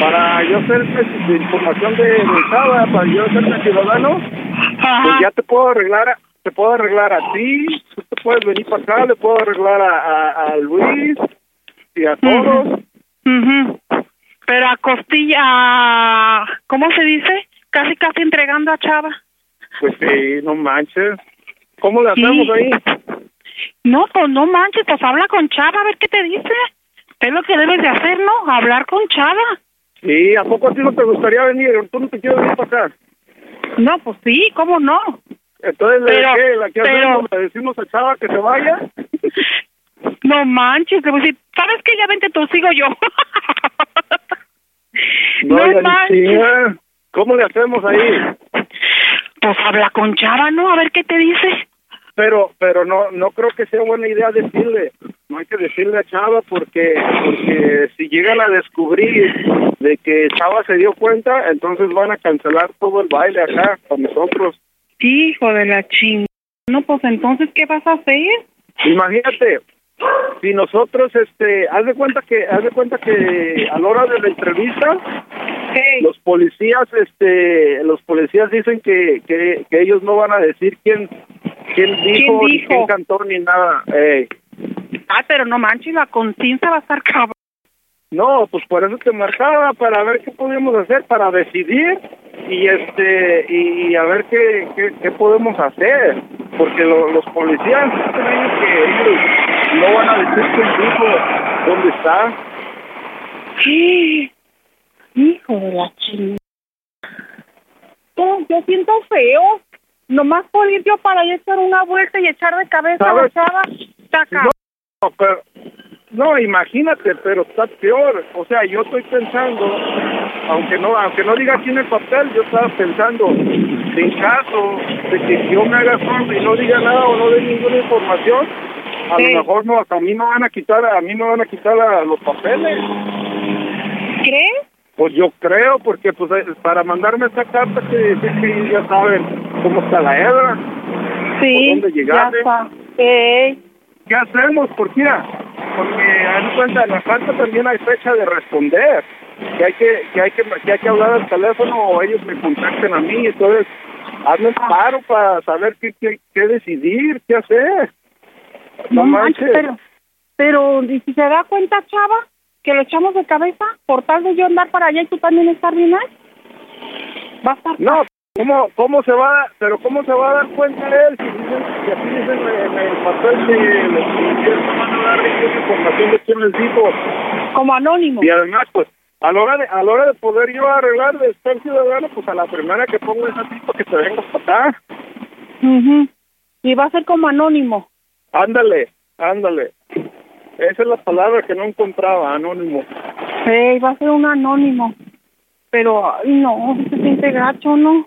para yo ser pues, de información de, de Chava, para yo ser ciudadano, pues ya te puedo arreglar, a- te puedo arreglar a ti, tú te puedes venir para acá, le puedo arreglar a, a, a Luis y a todos. Pero a costilla, ¿cómo se dice? Casi, casi entregando a Chava. Pues sí, no manches. ¿Cómo le Sí. hacemos ahí? No, pues no manches, pues habla con Chava a ver qué te dice. Es lo que debes de hacer, ¿no? Hablar con Chava. Sí, ¿a poco a ti no te gustaría venir? ¿Tú no te quieres venir para acá? No, pues sí, ¿cómo no? Entonces, ¿le, Pero- qué? ¿La que pero- hacemos? ¿Le decimos a Chava que se vaya? No manches, le voy a decir, ¿sabes qué? Ya vente tú, sigo yo. No, No manches. ¿Cómo le hacemos ahí? Pues habla con Chava, ¿no? A ver qué te dice. Pero, pero no, no creo que sea buena idea decirle. No hay que decirle a Chava porque, porque si llegan a descubrir de que Chava se dio cuenta, entonces van a cancelar todo el baile acá con nosotros. Hijo de la ching... No, pues entonces, ¿qué vas a hacer? Imagínate, si nosotros, este, haz de cuenta que, haz de cuenta que a la hora de la entrevista, los policías, este, los policías dicen que, que, que ellos no van a decir quién, quién dijo, ni dijo? quién cantó ni nada. Ey. Ay, pero no manches, la conciencia va a estar cabrón. No, pues por eso te marcaba para ver qué podíamos hacer para decidir y este y, a ver qué, qué, qué podemos hacer porque lo- los policías creen que ellos no van a decir que el hijo dónde está. Hijo de la chingada. Yo siento feo. Nomás por ir yo para allá echar una vuelta y echar de cabeza a la chava. Taca. No, pero, no, imagínate, pero está peor. O sea, yo estoy pensando, aunque no, aunque no diga aquí en el papel, yo estaba pensando, en caso de que yo me haga sordo y no diga nada o no dé ninguna información, a Sí. lo mejor no, hasta a mí no van a quitar, a mí no van a quitar la- los papeles. ¿Crees? Pues yo creo, porque pues eh, para mandarme esta carta que que ya saben cómo está la hebra. Sí, ¿Por dónde llegaste? Ey. ¿Qué hacemos? ¿Por qué? Porque de cuenta, en la carta también hay fecha de responder. Que hay que, que hay que, que hay que hablar al teléfono o ellos me contacten a mí. Entonces, hazme paro para saber qué, qué, qué decidir, qué hacer. No manches, pero, pero, ¿y si se da cuenta, chava, que lo echamos de cabeza por tal de yo andar para allá y tú también estar bien? Va a estar... No, ¿cómo, cómo se va, pero cómo se va a dar cuenta él si dicen, si así dicen en el papel que no van a dar información de quién les dijo? Como anónimo. Y además, pues, a la hora de, a la hora de poder yo arreglar de estar ciudadano, pues a la primera que pongo esa tipo que te venga para acá. Ujú. Y va a ser como anónimo. Ándale, ándale. Esa es la palabra que no encontraba, anónimo. Ey, va a ser un anónimo. Pero, ay, no, se siente gacho, ¿no?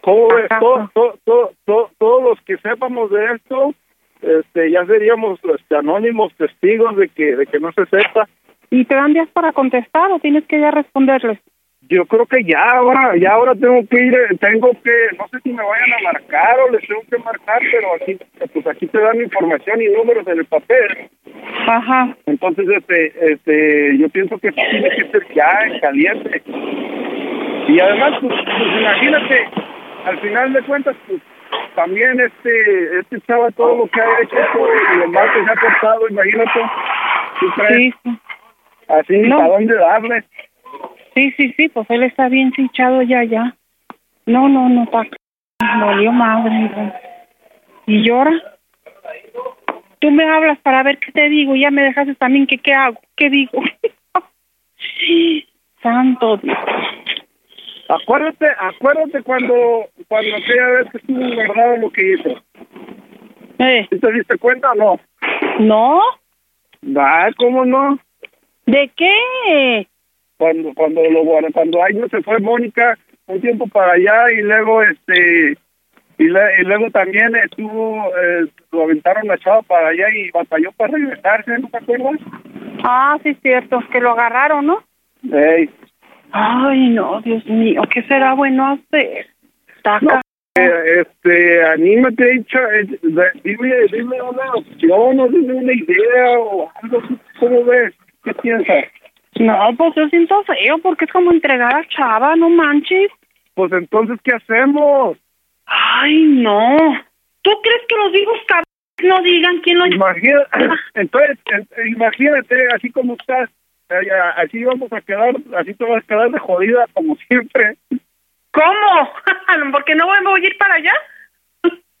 ¿Cómo ves? Todo- todo- todo- todo- todos los que sepamos de esto, este, ya seríamos este, anónimos testigos de que, de que no se sepa. ¿Y te dan días para contestar o tienes que ya responderles? Yo creo que ya ahora, ya ahora tengo que ir, eh, tengo que, no sé si me vayan a marcar o les tengo que marcar, pero aquí, pues aquí te dan información y números en el papel. Ajá. Entonces, este, este, yo pienso que tiene que ser ya en caliente. Y además, pues, pues, imagínate, al final de cuentas, pues también este, este chava todo lo que ha hecho y lo mal que se ha portado, imagínate. ¿tú crees? Así, No. ¿para dónde darle? Sí, sí, sí, pues él está bien hinchado ya, ya. No, no, no, está... Me dolió madre. no. ¿Y llora? Tú me hablas para ver qué te digo, ya me dejaste también que qué hago, qué digo. Santo Dios. Acuérdate, acuérdate cuando, cuando aquella vez que estuvo guardado lo que hizo. ¿Sí ¿Te diste cuenta o no? ¿No? Ah, ¿cómo no? ¿De qué? Cuando, cuando lo cuando años se fue Mónica un tiempo para allá y luego este y, le- y luego también estuvo eh, lo aventaron la chava para allá y batalló para regresarse, ¿no te acuerdas? Ah, sí, es cierto, que lo agarraron, ¿no? Ey. Ay, no, Dios mío, ¿qué será bueno hacer? Taca. Eh, este, anímate, echa- eh, dime, dime una opción o dime una idea o algo, ¿cómo ves? ¿Qué piensas? No, pues yo siento feo porque es como entregar a Chava, no manches. Pues entonces, ¿qué hacemos? Ay, no. ¿Tú crees que los hijos cabrones no digan quién lo Imagina, entonces, eh, imagínate, así como estás, eh, así vamos a quedar, así te vas a quedar de jodida como siempre, ¿Cómo? ¿Porque no voy a ir para allá?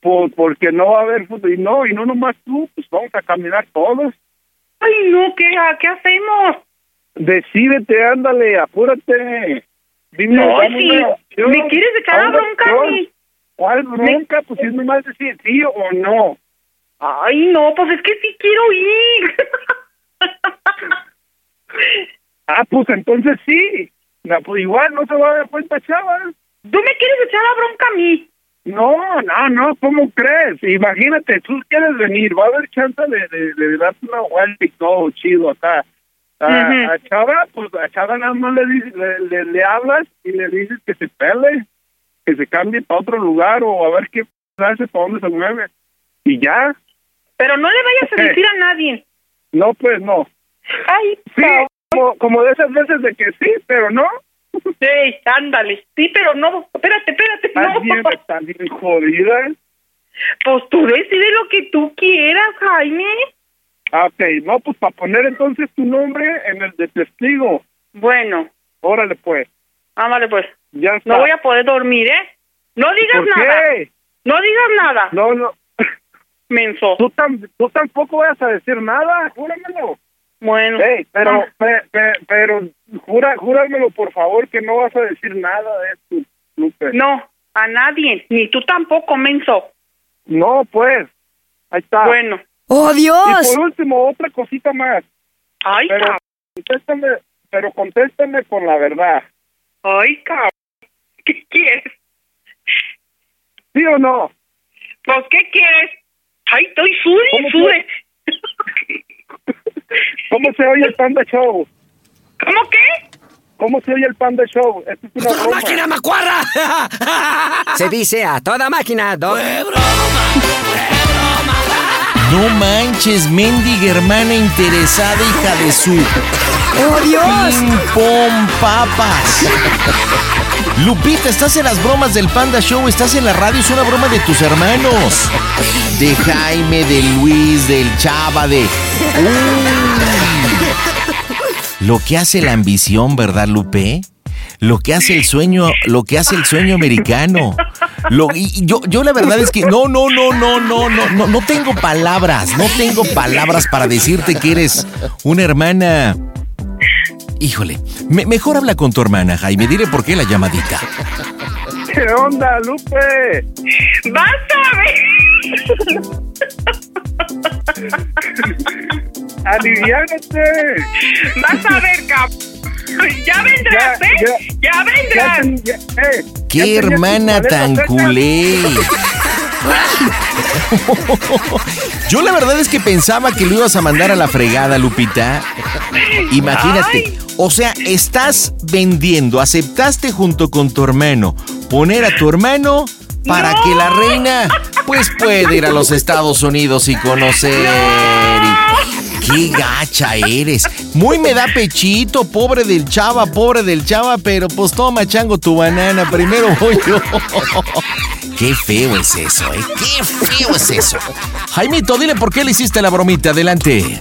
por, porque no va a haber fútbol, y no, y no nomás tú, pues vamos a caminar todos. Ay, no, ¿qué, ¿qué hacemos? Decídete, ándale, apúrate. Dime, No, sí. ¿me quieres echar la Una bronca a mí? ¿Cuál bronca? Pues es nomás decir sí o no. Ay, no, pues es que sí quiero ir. Ah, pues entonces sí. No, pues igual no se va a dar cuenta, chaval. ¿Tú me quieres echar la bronca a mí? No, no, no, ¿cómo crees? Imagínate, tú quieres venir, va a haber chance de, de, de darte una vuelta y todo chido acá. A, Chava, pues a Chava nada más le, dices- le, le, le hablas y le dices que se pele, que se cambie para otro lugar o a ver qué hace, para dónde se mueve. Y ya. Pero no le vayas a ¿Qué? decir a nadie. No, pues no. Ay, Sí, como, como de esas veces de que sí, pero no. Sí, ándale. Sí, pero no. Espérate, espérate. Estás No. bien, estás bien jodida. ¿eh? Pues tú decide lo que tú quieras, Jaime. Ah, ok, no, pues para poner entonces tu nombre en el de testigo. Bueno, Órale, pues. ámale pues. Ya está. No voy a poder dormir, ¿eh? No digas ¿Por nada. qué? No digas nada. No, no. menso. Tú, tam- tú tampoco vas a decir nada, júramelo. Bueno. Ey, pero, pe- pe- pero, jura, júramelo, por favor, que no vas a decir nada de esto, Lupe. No, a nadie, ni tú tampoco, menso. No, pues. Ahí está. Bueno. ¡Oh, Dios! Y por último, otra cosita más. Ay, pero cabrón. contéstame, pero contéstame con la verdad. Ay, cabrón. ¿Qué quieres? ¿Sí o no? Pues, ¿qué quieres? Ay, estoy ¿Cómo y. ¿Cómo se oye el Panda Show? ¿Cómo qué? ¿Cómo se oye el Panda Show? Esto es una ¡Toda broma. máquina, macuarra! Se dice a toda máquina. Do... No manches, mendiga hermana interesada, hija de su. ¡Oh, Dios! Pim, pom, papas. Lupita, estás en las bromas del Panda Show, estás en la radio, es una broma de tus hermanos. De Jaime, de Luis, del Chava, de. Uy. Lo que hace la ambición, ¿verdad, Lupe? Lo que hace el sueño, lo que hace el sueño americano. Lo, y yo, yo la verdad es que no, no, no, no, no, no, no, no tengo palabras, no tengo palabras para decirte que eres una hermana. Híjole, me- mejor habla con tu hermana, Jaime, dile por qué la llamadita. ¿Qué onda, Lupe? ¡Vas a ver! ¡Aliviánate! Vas a ver, cabrón. Ya vendrás, Ya, ¿eh? Ya, vendrás. Ya ya- eh, ¡Qué hermana maletas tan culé! Yo la verdad es que pensaba que lo ibas a mandar a la fregada, Lupita. Imagínate. O sea, estás vendiendo, aceptaste junto con tu hermano poner a tu hermano para que la reina pues pueda ir a los Estados Unidos y conocer. y- ¡Qué gacha eres! Muy me da pechito, pobre del chava, pobre del chava, pero pues toma, chango, tu banana, primero voy yo. ¡Qué feo es eso, eh! ¡Qué feo es eso! Jaimito, dile por qué le hiciste la bromita, adelante.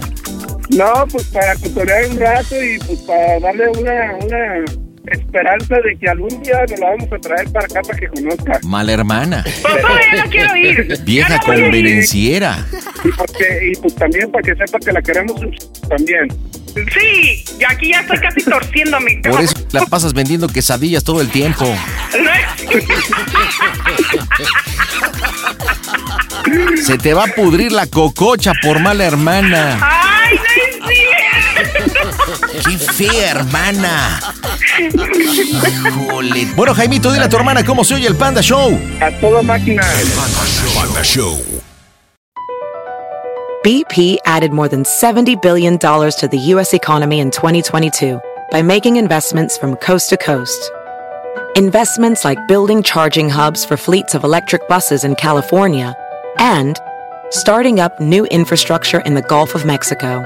No, pues para cotorear un rato y pues para darle una, una esperanza de que algún día nos la vamos a traer para acá para que conozca. Mala hermana, Pues todavía no quiero ir. vieja convenenciera. Y, porque, y pues también para que sepa que la queremos un ch- también. Sí, y aquí ya estoy casi torciéndome. Por eso la pasas vendiendo quesadillas todo el tiempo. No Se te va a pudrir la cococha por mala hermana. ¡Ay, no! ¡Qué fea hermana! Híjole. Bueno, Jaimito, dile a tu hermana cómo se oye el Panda Show. A toda máquina. Panda Show. BP added more than $70 billion to the U.S. economy in 2022 by making investments from coast to coast. Investments like building charging hubs for fleets of electric buses in California and starting up new infrastructure in the Gulf of Mexico.